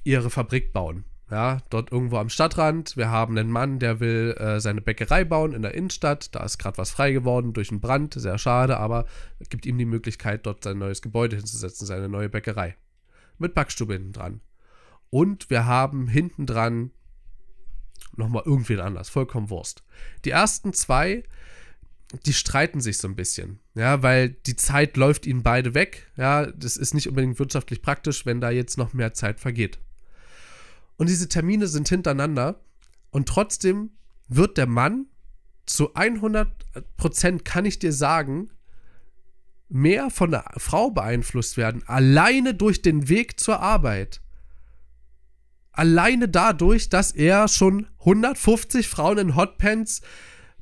S2: ihre Fabrik bauen. Ja, dort irgendwo am Stadtrand. Wir haben einen Mann, der will äh, seine Bäckerei bauen in der Innenstadt. Da ist gerade was frei geworden durch einen Brand. Sehr schade, aber gibt ihm die Möglichkeit, dort sein neues Gebäude hinzusetzen, seine neue Bäckerei. Mit Backstube hinten dran. Und wir haben hinten dran nochmal irgendwen anders. Vollkommen Wurst. Die ersten zwei, die streiten sich so ein bisschen. Ja, weil die Zeit läuft ihnen beide weg. Ja, das ist nicht unbedingt wirtschaftlich praktisch, wenn da jetzt noch mehr Zeit vergeht. Und diese Termine sind hintereinander und trotzdem wird der Mann zu 100% kann ich dir sagen, mehr von der Frau beeinflusst werden, alleine durch den Weg zur Arbeit. Alleine dadurch, dass er schon 150 Frauen in Hotpants,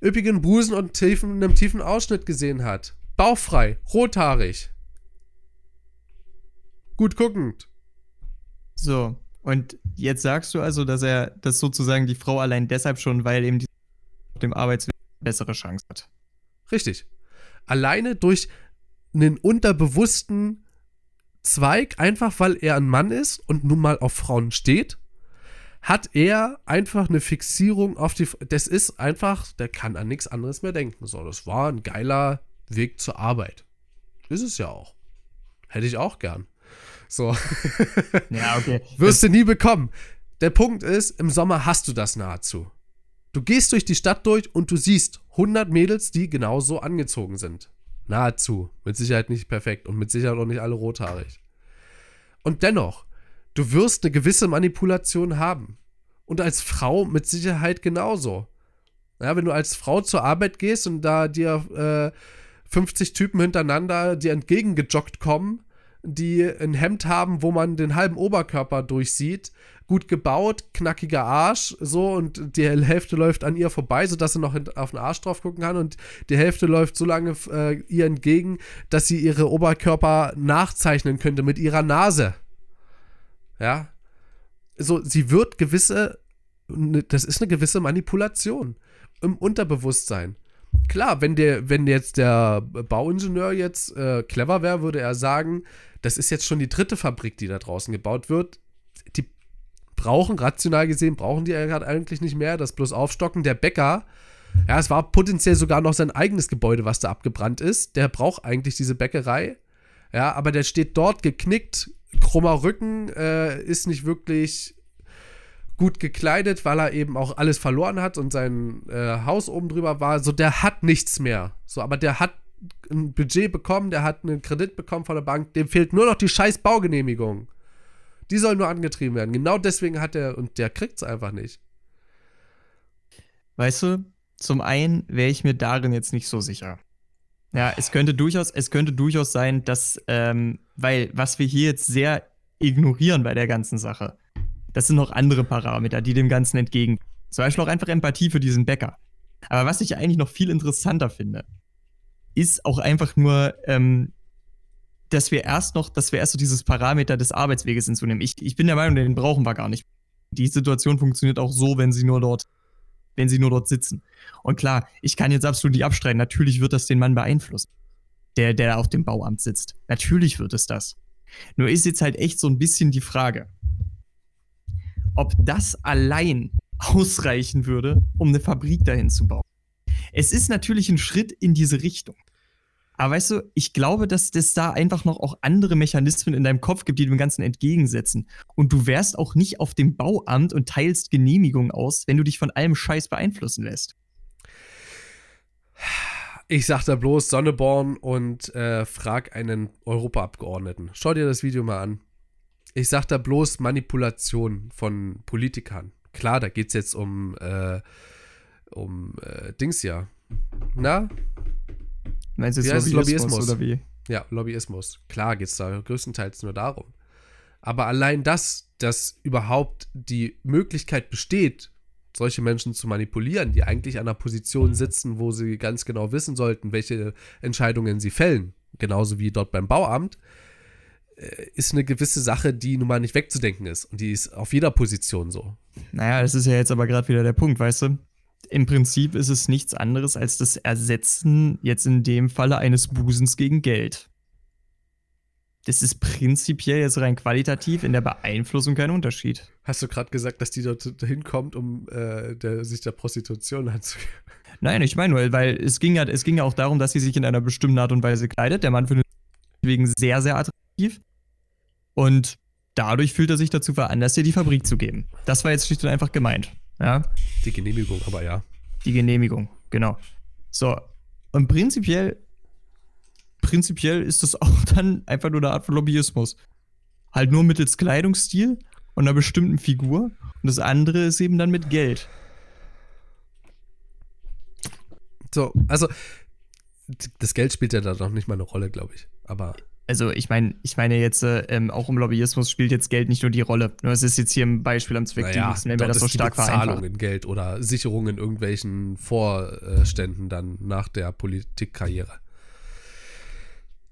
S2: üppigen Busen und tiefen, einem tiefen Ausschnitt gesehen hat. Bauchfrei, rothaarig. Gut guckend.
S3: So, und jetzt sagst du also, dass er, dass sozusagen die Frau allein deshalb schon, weil eben die auf dem Arbeitsweg bessere Chance hat.
S2: Richtig. Alleine durch einen unterbewussten Zweig, einfach weil er ein Mann ist und nun mal auf Frauen steht, hat er einfach eine Fixierung auf die. Das ist einfach, der kann an nichts anderes mehr denken. So, das war ein geiler Weg zur Arbeit. Ist es ja auch. Hätte ich auch gern. So.
S3: Ja, okay.
S2: Wirst du nie bekommen. Der Punkt ist, im Sommer hast du das nahezu. Du gehst durch die Stadt durch und du siehst 100 Mädels, die genauso angezogen sind. Nahezu. Mit Sicherheit nicht perfekt und mit Sicherheit auch nicht alle rothaarig. Und dennoch, du wirst eine gewisse Manipulation haben. Und als Frau mit Sicherheit genauso. Ja, wenn du als Frau zur Arbeit gehst und da dir äh, 50 Typen hintereinander dir entgegengejoggt kommen, die ein Hemd haben, wo man den halben Oberkörper durchsieht. Gut gebaut, knackiger Arsch, so und die Hälfte läuft an ihr vorbei, sodass sie noch auf den Arsch drauf gucken kann und die Hälfte läuft so lange äh, ihr entgegen, dass sie ihre Oberkörper nachzeichnen könnte mit ihrer Nase. Ja. So, sie wird gewisse, ne, das ist eine gewisse Manipulation im Unterbewusstsein. Klar, wenn der, wenn jetzt der Bauingenieur jetzt äh, clever wäre, würde er sagen, das ist jetzt schon die dritte Fabrik, die da draußen gebaut wird. Die brauchen, rational gesehen, brauchen die ja gerade eigentlich nicht mehr. Das bloß Aufstocken. Der Bäcker, ja, es war potenziell sogar noch sein eigenes Gebäude, was da abgebrannt ist. Der braucht eigentlich diese Bäckerei. Ja, aber der steht dort geknickt, krummer Rücken, äh, ist nicht wirklich gut gekleidet, weil er eben auch alles verloren hat und sein äh, Haus oben drüber war. So, der hat nichts mehr. So, aber der hat ein Budget bekommen, der hat einen Kredit bekommen von der Bank, dem fehlt nur noch die scheiß Baugenehmigung. Die soll nur angetrieben werden. Genau deswegen hat er, und der kriegt es einfach nicht.
S3: Weißt du, zum einen wäre ich mir darin jetzt nicht so sicher. Ja, es könnte durchaus, es könnte durchaus sein, dass, ähm, weil was wir hier jetzt sehr ignorieren bei der ganzen Sache, das sind noch andere Parameter, die dem Ganzen entgegen. Zum Beispiel auch einfach Empathie für diesen Bäcker. Aber was ich eigentlich noch viel interessanter finde, ist auch einfach nur, ähm, dass wir erst noch, dass wir erst so dieses Parameter des Arbeitsweges hinzunehmen. Ich, ich bin der Meinung, den brauchen wir gar nicht. Die Situation funktioniert auch so, wenn sie nur dort, wenn sie nur dort sitzen. Und klar, ich kann jetzt absolut nicht abstreiten. Natürlich wird das den Mann beeinflussen, der, der auf dem Bauamt sitzt. Natürlich wird es das. Nur ist jetzt halt echt so ein bisschen die Frage, ob das allein ausreichen würde, um eine Fabrik dahin zu bauen. Es ist natürlich ein Schritt in diese Richtung. Aber weißt du, ich glaube, dass es da einfach noch auch andere Mechanismen in deinem Kopf gibt, die dem Ganzen entgegensetzen. Und du wärst auch nicht auf dem Bauamt und teilst Genehmigungen aus, wenn du dich von allem Scheiß beeinflussen lässt.
S2: Ich sag da bloß Sonneborn und äh, frag einen Europaabgeordneten. Schau dir das Video mal an. Ich sag da bloß Manipulation von Politikern. Klar, da geht's jetzt um, äh, um äh, Dings ja. Na?
S3: Meinst du jetzt Lobbyismus, Lobbyismus oder wie?
S2: Ja, Lobbyismus. Klar geht's da größtenteils nur darum. Aber allein das, dass überhaupt die Möglichkeit besteht, solche Menschen zu manipulieren, die eigentlich an einer Position sitzen, wo sie ganz genau wissen sollten, welche Entscheidungen sie fällen, genauso wie dort beim Bauamt, ist eine gewisse Sache, die nun mal nicht wegzudenken ist. Und die ist auf jeder Position so.
S3: Naja, das ist ja jetzt aber gerade wieder der Punkt, weißt du? Im Prinzip ist es nichts anderes als das Ersetzen jetzt in dem Falle eines Busens gegen Geld das ist prinzipiell jetzt rein qualitativ in der Beeinflussung kein Unterschied.
S2: Hast du gerade gesagt, dass die dort hinkommt, um äh, der, sich der Prostitution anzugehen?
S3: Nein, ich meine nur, weil es ging, ja, es ging ja auch darum, dass sie sich in einer bestimmten Art und Weise kleidet. Der Mann findet deswegen sehr, sehr attraktiv. Und dadurch fühlt er sich dazu veranlasst, ihr die Fabrik zu geben. Das war jetzt schlicht und einfach gemeint. Ja?
S2: Die Genehmigung, aber ja.
S3: Die Genehmigung, genau. So. Und prinzipiell prinzipiell ist das auch dann einfach nur eine Art von Lobbyismus. Halt nur mittels Kleidungsstil und einer bestimmten Figur. Und das andere ist eben dann mit Geld.
S2: So, also das Geld spielt ja da noch nicht mal eine Rolle, glaube ich. Aber
S3: also ich meine, ich meine jetzt äh, ähm, auch im Lobbyismus spielt jetzt Geld nicht nur die Rolle. Nur es ist jetzt hier ein Beispiel am Zweck naja,
S2: wenn wir das so stark vereinfachen. in Geld oder Sicherung in irgendwelchen Vorständen dann nach der Politikkarriere.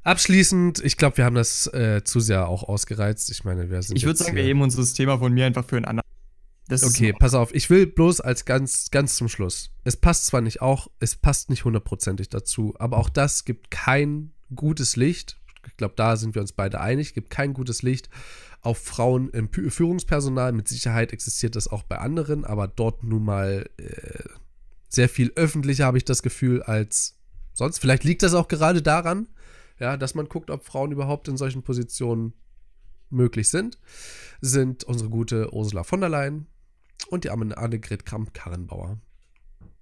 S2: Abschließend, ich glaube, wir haben das äh, zu sehr auch ausgereizt. Ich meine, wir sind.
S3: Ich würde sagen, wir heben uns das Thema von mir einfach für einen anderen.
S2: Das okay, pass auf. Ich will bloß als ganz, ganz zum Schluss. Es passt zwar nicht auch, es passt nicht hundertprozentig dazu, aber auch das gibt kein gutes Licht. Ich glaube, da sind wir uns beide einig. Gibt kein gutes Licht auf Frauen im Führungspersonal. Mit Sicherheit existiert das auch bei anderen, aber dort nun mal äh, sehr viel öffentlicher habe ich das Gefühl als sonst. Vielleicht liegt das auch gerade daran, ja, dass man guckt, ob Frauen überhaupt in solchen Positionen möglich sind, sind unsere gute Ursula von der Leyen und die Annegret Kramp-Karrenbauer.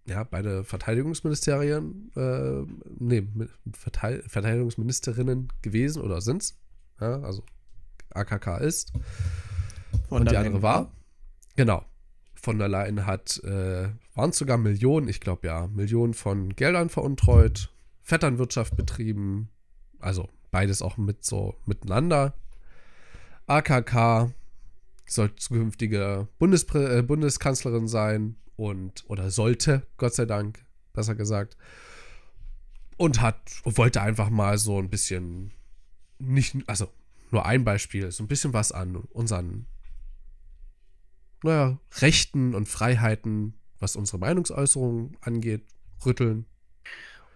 S2: Ja, beide Verteidigungsministerien, äh, nee, Verteidigungsministerinnen gewesen oder sind's. Ja, also AKK ist. Von und die andere war. Genau. Von der Leyen hat, äh, waren sogar Millionen, ich glaube ja, Millionen von Geldern veruntreut, Vetternwirtschaft betrieben, also beides auch mit so miteinander. AKK soll zukünftige Bundespr äh, Bundeskanzlerin sein und oder sollte, Gott sei Dank, besser gesagt. Und hat, wollte einfach mal so ein bisschen, nicht, also nur ein Beispiel, so ein bisschen was an unseren, naja, Rechten und Freiheiten, was unsere Meinungsäußerung angeht, rütteln.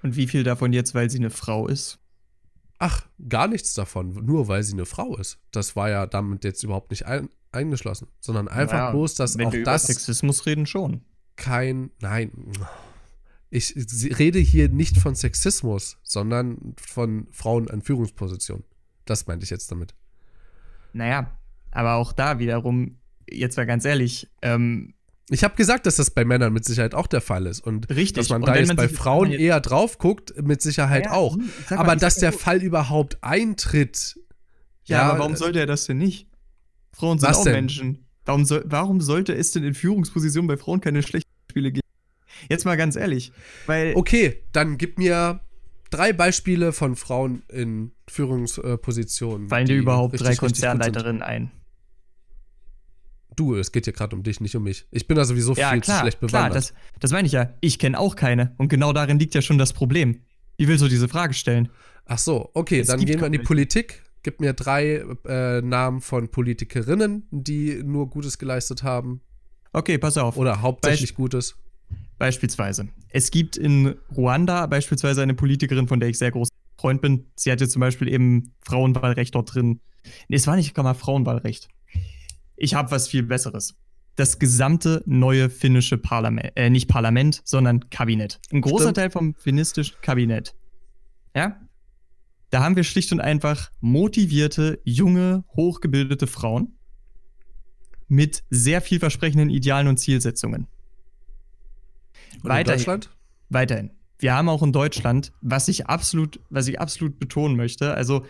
S3: Und wie viel davon jetzt, weil sie eine Frau ist?
S2: Ach, gar nichts davon, nur weil sie eine Frau ist. Das war ja damit jetzt überhaupt nicht ein, eingeschlossen, sondern einfach naja, bloß, dass
S3: wenn
S2: auch
S3: wir
S2: das.
S3: Über Sexismus reden schon.
S2: Kein, nein. Ich rede hier nicht von Sexismus, sondern von Frauen an Führungspositionen. Das meinte ich jetzt damit.
S3: Naja, aber auch da wiederum, jetzt mal ganz ehrlich, ähm,
S2: ich habe gesagt, dass das bei Männern mit Sicherheit auch der Fall ist. Und
S3: Richtig.
S2: dass man da jetzt bei Frauen eher drauf guckt, mit Sicherheit ja, auch. Mal, aber dass der Fall überhaupt eintritt.
S3: Ja, ja, aber warum sollte er das denn nicht? Frauen sind auch denn? Menschen. Warum, soll, warum sollte es denn in Führungspositionen bei Frauen keine schlechten Spiele geben? Jetzt mal ganz ehrlich. Weil
S2: okay, dann gib mir drei Beispiele von Frauen in Führungspositionen.
S3: Fallen dir überhaupt richtig, drei Konzernleiterinnen ein?
S2: Du, es geht ja gerade um dich, nicht um mich. Ich bin da sowieso
S3: ja,
S2: viel
S3: klar,
S2: zu schlecht bewandert.
S3: Klar, das, das meine ich ja. Ich kenne auch keine. Und genau darin liegt ja schon das Problem. Wie willst du diese Frage stellen?
S2: Ach so, okay, es dann gehen wir in die Politik. Gib mir drei äh, Namen von Politikerinnen, die nur Gutes geleistet haben.
S3: Okay, pass auf.
S2: Oder hauptsächlich Beisp Gutes.
S3: Beispielsweise. Es gibt in Ruanda beispielsweise eine Politikerin, von der ich sehr groß Freund bin. Sie hatte zum Beispiel eben Frauenwahlrecht dort drin. Nee, es war nicht gar mal Frauenwahlrecht ich habe was viel Besseres. Das gesamte neue finnische Parlament, äh, nicht Parlament, sondern Kabinett. Ein großer Stimmt. Teil vom finnistischen Kabinett. Ja? Da haben wir schlicht und einfach motivierte, junge, hochgebildete Frauen mit sehr vielversprechenden Idealen und Zielsetzungen.
S2: Und weiterhin, in Deutschland?
S3: Weiterhin. wir haben auch in Deutschland, was ich absolut, was ich absolut betonen möchte, also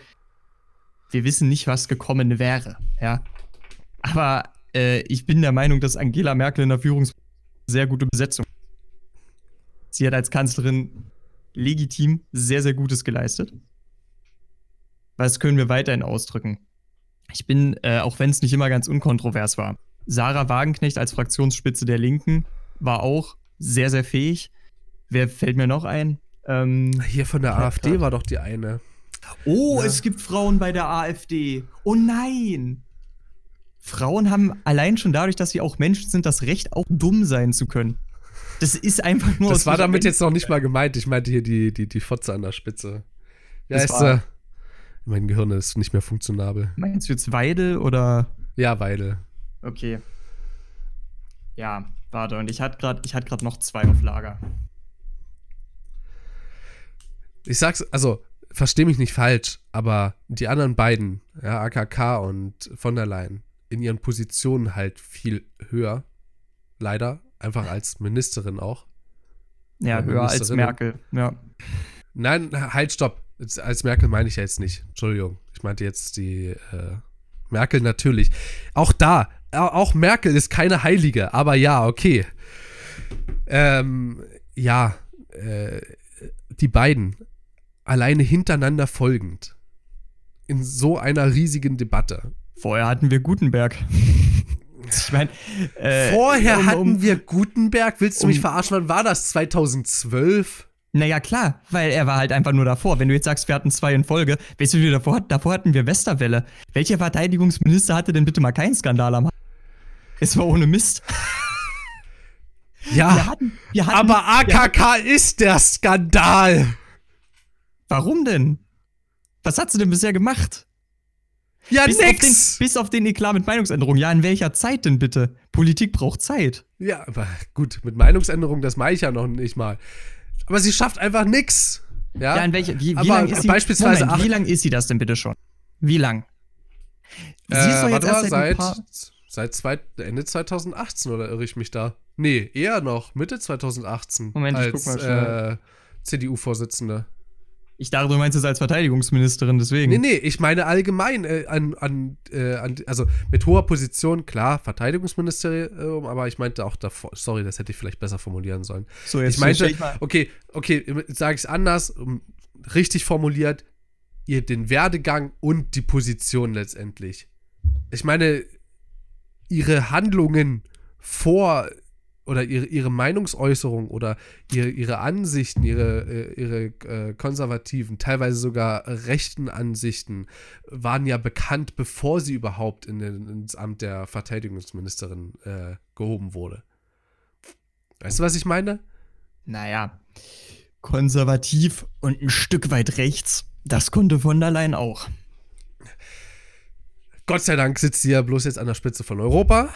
S3: wir wissen nicht, was gekommen wäre, ja. Aber äh, ich bin der Meinung, dass Angela Merkel in der Führungs sehr gute Besetzung. Sie hat als Kanzlerin legitim sehr, sehr Gutes geleistet. Was können wir weiterhin ausdrücken? Ich bin, äh, auch wenn es nicht immer ganz unkontrovers war, Sarah Wagenknecht als Fraktionsspitze der Linken war auch sehr, sehr fähig. Wer fällt mir noch ein?
S2: Ähm, Hier von der AfD war doch die eine.
S3: Oh, ja. es gibt Frauen bei der AfD. Oh nein! Frauen haben allein schon dadurch, dass sie auch Menschen sind, das Recht, auch dumm sein zu können. Das ist einfach nur.
S2: Das war damit jetzt noch nicht mal gemeint. Ich meinte hier die, die, die Fotze an der Spitze. Wie heißt sie? Mein Gehirn ist nicht mehr funktionabel.
S3: Meinst du jetzt Weide oder?
S2: Ja, Weide.
S3: Okay. Ja, warte. Und ich hatte gerade hatt noch zwei auf Lager.
S2: Ich sag's, also, versteh mich nicht falsch, aber die anderen beiden, ja, AKK und von der Leyen, in ihren Positionen halt viel höher. Leider. Einfach als Ministerin auch.
S3: Ja, höher als Merkel, ja.
S2: Nein, halt, stopp. Als Merkel meine ich ja jetzt nicht. Entschuldigung. Ich meinte jetzt die äh, Merkel natürlich. Auch da, auch Merkel ist keine Heilige, aber ja, okay. Ähm, ja, äh, die beiden alleine hintereinander folgend in so einer riesigen Debatte
S3: Vorher hatten wir Gutenberg.
S2: ich meine, äh, vorher um, hatten wir Gutenberg. Willst du um, mich verarschen? Wann war das? 2012?
S3: Naja, klar, weil er war halt einfach nur davor. Wenn du jetzt sagst, wir hatten zwei in Folge, weißt du, wie davor, davor hatten wir Westerwelle. Welcher Verteidigungsminister hatte denn bitte mal keinen Skandal am Es war ohne Mist.
S2: Ja, wir hatten, wir hatten, aber AKK ist der Skandal.
S3: Warum denn? Was hat sie denn bisher gemacht?
S2: Ja,
S3: bis
S2: nix.
S3: Auf den, bis auf den Eklat mit Meinungsänderung. Ja, in welcher Zeit denn bitte? Politik braucht Zeit.
S2: Ja, aber gut, mit Meinungsänderung, das mache ich ja noch nicht mal. Aber sie schafft einfach nix. Ja,
S3: ja in welcher, wie, wie lange ist sie,
S2: beispielsweise
S3: Moment, wie lang ist sie das denn bitte schon? Wie lang?
S2: Sie äh, ist doch jetzt erst seit, seit zwei, Ende 2018 oder irre ich mich da? Nee, eher noch, Mitte 2018.
S3: Moment, als, ich guck mal
S2: schnell. Äh, CDU-Vorsitzende.
S3: Ich dachte, du meinst es als Verteidigungsministerin, deswegen.
S2: Nee, nee, ich meine allgemein äh, an, an, äh, an, also mit hoher Position, klar, Verteidigungsministerium, aber ich meinte auch davor, sorry, das hätte ich vielleicht besser formulieren sollen. So, jetzt ich meinte, ich okay, okay, sage ich es anders, richtig formuliert, ihr den Werdegang und die Position letztendlich. Ich meine, ihre Handlungen vor oder ihre, ihre Meinungsäußerung oder ihre, ihre Ansichten, ihre, äh, ihre äh, konservativen, teilweise sogar rechten Ansichten waren ja bekannt, bevor sie überhaupt in den, ins Amt der Verteidigungsministerin äh, gehoben wurde. Weißt du, was ich meine?
S3: Naja, konservativ und ein Stück weit rechts, das konnte von der Leyen auch.
S2: Gott sei Dank sitzt sie ja bloß jetzt an der Spitze von Europa.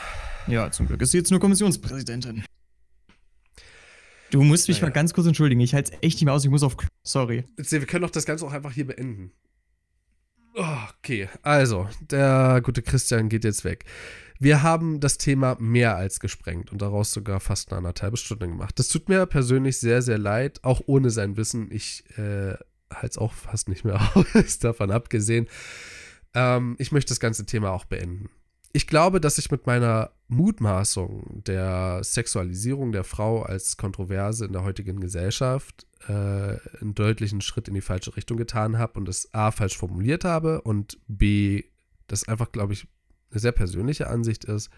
S3: Ja, zum Glück ist sie jetzt nur Kommissionspräsidentin. Du musst mich naja. mal ganz kurz entschuldigen. Ich halte es echt nicht mehr aus. Ich muss auf. Sorry.
S2: Wir können doch das Ganze auch einfach hier beenden. Okay, also, der gute Christian geht jetzt weg. Wir haben das Thema mehr als gesprengt und daraus sogar fast eine anderthalbe Stunde gemacht. Das tut mir persönlich sehr, sehr leid, auch ohne sein Wissen. Ich äh, halte es auch fast nicht mehr aus, davon abgesehen. Ähm, ich möchte das ganze Thema auch beenden ich glaube, dass ich mit meiner Mutmaßung der Sexualisierung der Frau als Kontroverse in der heutigen Gesellschaft äh, einen deutlichen Schritt in die falsche Richtung getan habe und es A falsch formuliert habe und B, das einfach, glaube ich, eine sehr persönliche Ansicht ist,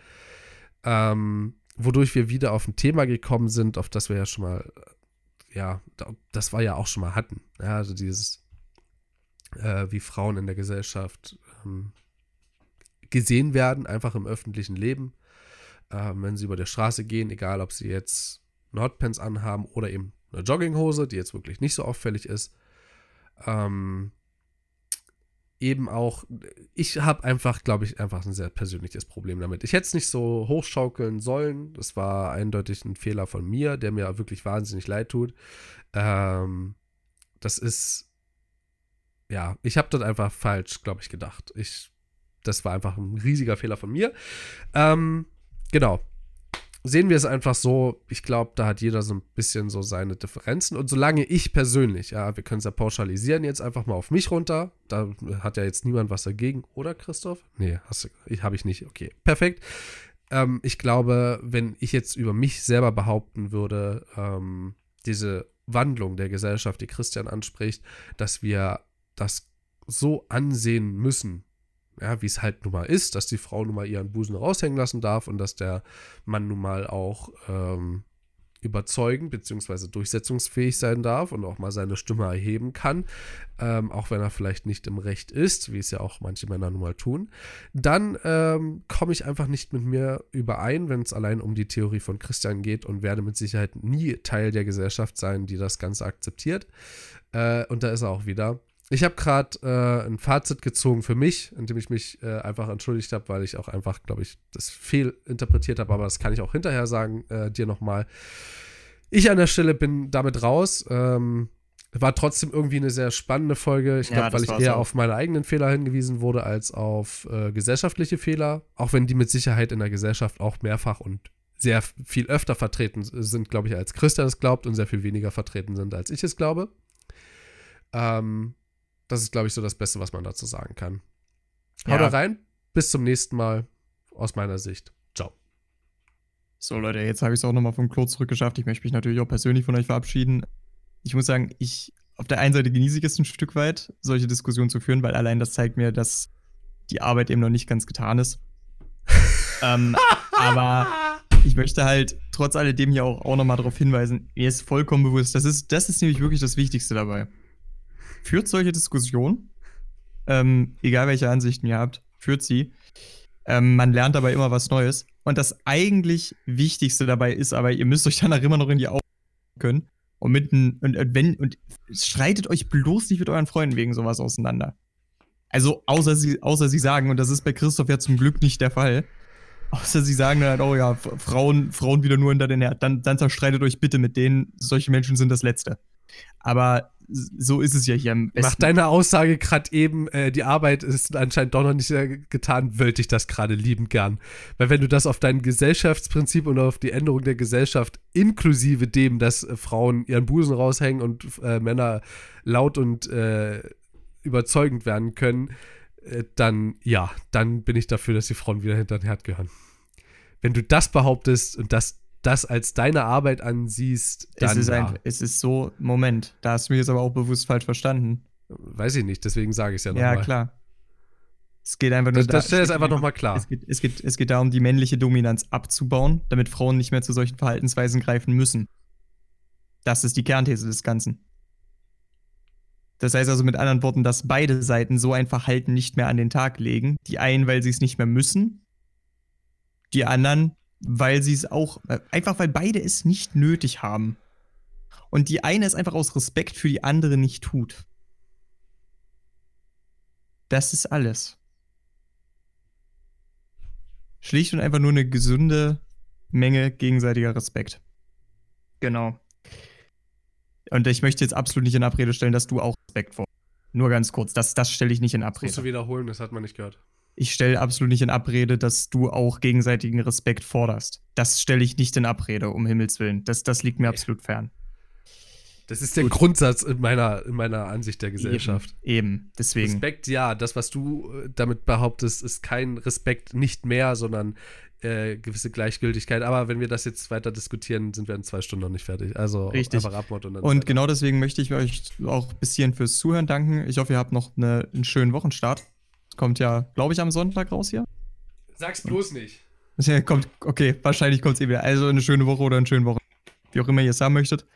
S2: ähm, wodurch wir wieder auf ein Thema gekommen sind, auf das wir ja schon mal, ja, das war ja auch schon mal hatten. Ja, also dieses, äh, wie Frauen in der Gesellschaft ähm, gesehen werden, einfach im öffentlichen Leben. Ähm, wenn sie über der Straße gehen, egal ob sie jetzt eine Hotpants anhaben oder eben eine Jogginghose, die jetzt wirklich nicht so auffällig ist. Ähm, eben auch, ich habe einfach, glaube ich, einfach ein sehr persönliches Problem damit. Ich hätte es nicht so hochschaukeln sollen. Das war eindeutig ein Fehler von mir, der mir wirklich wahnsinnig leid tut. Ähm, das ist, ja, ich habe dort einfach falsch, glaube ich, gedacht. Ich das war einfach ein riesiger Fehler von mir. Ähm, genau. sehen wir es einfach so, ich glaube, da hat jeder so ein bisschen so seine Differenzen. Und solange ich persönlich, ja, wir können es ja pauschalisieren, jetzt einfach mal auf mich runter, da hat ja jetzt niemand was dagegen, oder Christoph? Nee, habe ich nicht. Okay, perfekt. Ähm, ich glaube, wenn ich jetzt über mich selber behaupten würde, ähm, diese Wandlung der Gesellschaft, die Christian anspricht, dass wir das so ansehen müssen, ja, wie es halt nun mal ist, dass die Frau nun mal ihren Busen raushängen lassen darf und dass der Mann nun mal auch ähm, überzeugen bzw. durchsetzungsfähig sein darf und auch mal seine Stimme erheben kann, ähm, auch wenn er vielleicht nicht im Recht ist, wie es ja auch manche Männer nun mal tun, dann ähm, komme ich einfach nicht mit mir überein, wenn es allein um die Theorie von Christian geht und werde mit Sicherheit nie Teil der Gesellschaft sein, die das Ganze akzeptiert. Äh, und da ist er auch wieder. Ich habe gerade äh, ein Fazit gezogen für mich, indem ich mich äh, einfach entschuldigt habe, weil ich auch einfach, glaube ich, das fehlinterpretiert habe, aber das kann ich auch hinterher sagen, äh, dir nochmal. Ich an der Stelle bin damit raus. Ähm, war trotzdem irgendwie eine sehr spannende Folge. Ich glaube, ja, weil ich eher so. auf meine eigenen Fehler hingewiesen wurde als auf äh, gesellschaftliche Fehler. Auch wenn die mit Sicherheit in der Gesellschaft auch mehrfach und sehr viel öfter vertreten sind, glaube ich, als Christian es glaubt und sehr viel weniger vertreten sind, als ich es glaube. Ähm, das ist, glaube ich, so das Beste, was man dazu sagen kann. Ja. Haut rein. Bis zum nächsten Mal. Aus meiner Sicht. Ciao.
S3: So, Leute, jetzt habe ich es auch nochmal vom Klo zurückgeschafft. Ich möchte mich natürlich auch persönlich von euch verabschieden. Ich muss sagen, ich auf der einen Seite genieße ich es ein Stück weit, solche Diskussionen zu führen, weil allein das zeigt mir, dass die Arbeit eben noch nicht ganz getan ist. ähm, aber ich möchte halt trotz alledem hier auch, auch nochmal darauf hinweisen, mir ist vollkommen bewusst, das ist, das ist nämlich wirklich das Wichtigste dabei führt solche Diskussionen, ähm, egal welche Ansichten ihr habt, führt sie. Ähm, man lernt dabei immer was Neues. Und das eigentlich Wichtigste dabei ist aber, ihr müsst euch danach immer noch in die Augen können. Und mit und, und wenn und streitet euch bloß nicht mit euren Freunden wegen sowas auseinander. Also außer sie, außer sie sagen, und das ist bei Christoph ja zum Glück nicht der Fall, außer sie sagen dann, oh ja, Frauen, Frauen wieder nur hinter den Herd, dann, dann zerstreitet euch bitte mit denen, solche Menschen sind das Letzte. Aber so ist es ja hier am
S2: besten. Nach deiner Aussage gerade eben, äh, die Arbeit ist anscheinend doch noch nicht getan, wollte ich das gerade liebend gern. Weil wenn du das auf dein Gesellschaftsprinzip und auf die Änderung der Gesellschaft inklusive dem, dass äh, Frauen ihren Busen raushängen und äh, Männer laut und äh, überzeugend werden können, äh, dann ja, dann bin ich dafür, dass die Frauen wieder hinter den Herd gehören. Wenn du das behauptest und das das als deine Arbeit ansiehst, dann
S3: es ist,
S2: ja.
S3: ein, es ist so, Moment, da hast du mich jetzt aber auch bewusst falsch verstanden.
S2: Weiß ich nicht, deswegen sage ich es ja nochmal.
S3: Ja, mal. klar. Es geht einfach nur
S2: Das, das stell es einfach nochmal klar.
S3: Es geht, es, geht, es geht darum, die männliche Dominanz abzubauen, damit Frauen nicht mehr zu solchen Verhaltensweisen greifen müssen. Das ist die Kernthese des Ganzen. Das heißt also mit anderen Worten, dass beide Seiten so ein Verhalten nicht mehr an den Tag legen. Die einen, weil sie es nicht mehr müssen. Die anderen, weil sie es auch, äh, einfach weil beide es nicht nötig haben. Und die eine es einfach aus Respekt für die andere nicht tut. Das ist alles. Schlicht und einfach nur eine gesunde Menge gegenseitiger Respekt. Genau. Und ich möchte jetzt absolut nicht in Abrede stellen, dass du auch Respekt vor. Nur ganz kurz, das, das stelle ich nicht in Abrede.
S2: Das musst du wiederholen, das hat man nicht gehört
S3: ich stelle absolut nicht in Abrede, dass du auch gegenseitigen Respekt forderst. Das stelle ich nicht in Abrede, um Himmels Willen. Das, das liegt mir okay. absolut fern.
S2: Das ist der Gut. Grundsatz in meiner, in meiner Ansicht der Gesellschaft.
S3: Eben, eben, deswegen.
S2: Respekt, ja. Das, was du äh, damit behauptest, ist kein Respekt, nicht mehr, sondern äh, gewisse Gleichgültigkeit. Aber wenn wir das jetzt weiter diskutieren, sind wir in zwei Stunden noch nicht fertig. Also
S3: Richtig. einfach Abmord und dann. Und genau deswegen möchte ich euch auch ein bisschen fürs Zuhören danken. Ich hoffe, ihr habt noch eine, einen schönen Wochenstart. Kommt ja, glaube ich, am Sonntag raus hier.
S2: Sag's bloß nicht.
S3: Ja, kommt, okay, wahrscheinlich kommt es eh wieder. Also eine schöne Woche oder eine schöne Woche. Wie auch immer ihr es haben möchtet.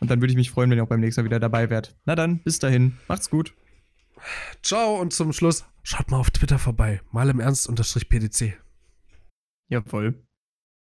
S3: Und dann würde ich mich freuen, wenn ihr auch beim nächsten Mal wieder dabei wärt. Na dann, bis dahin. Macht's gut.
S2: Ciao und zum Schluss, schaut mal auf Twitter vorbei. Mal im Ernst unterstrich PDC.
S3: Jawohl.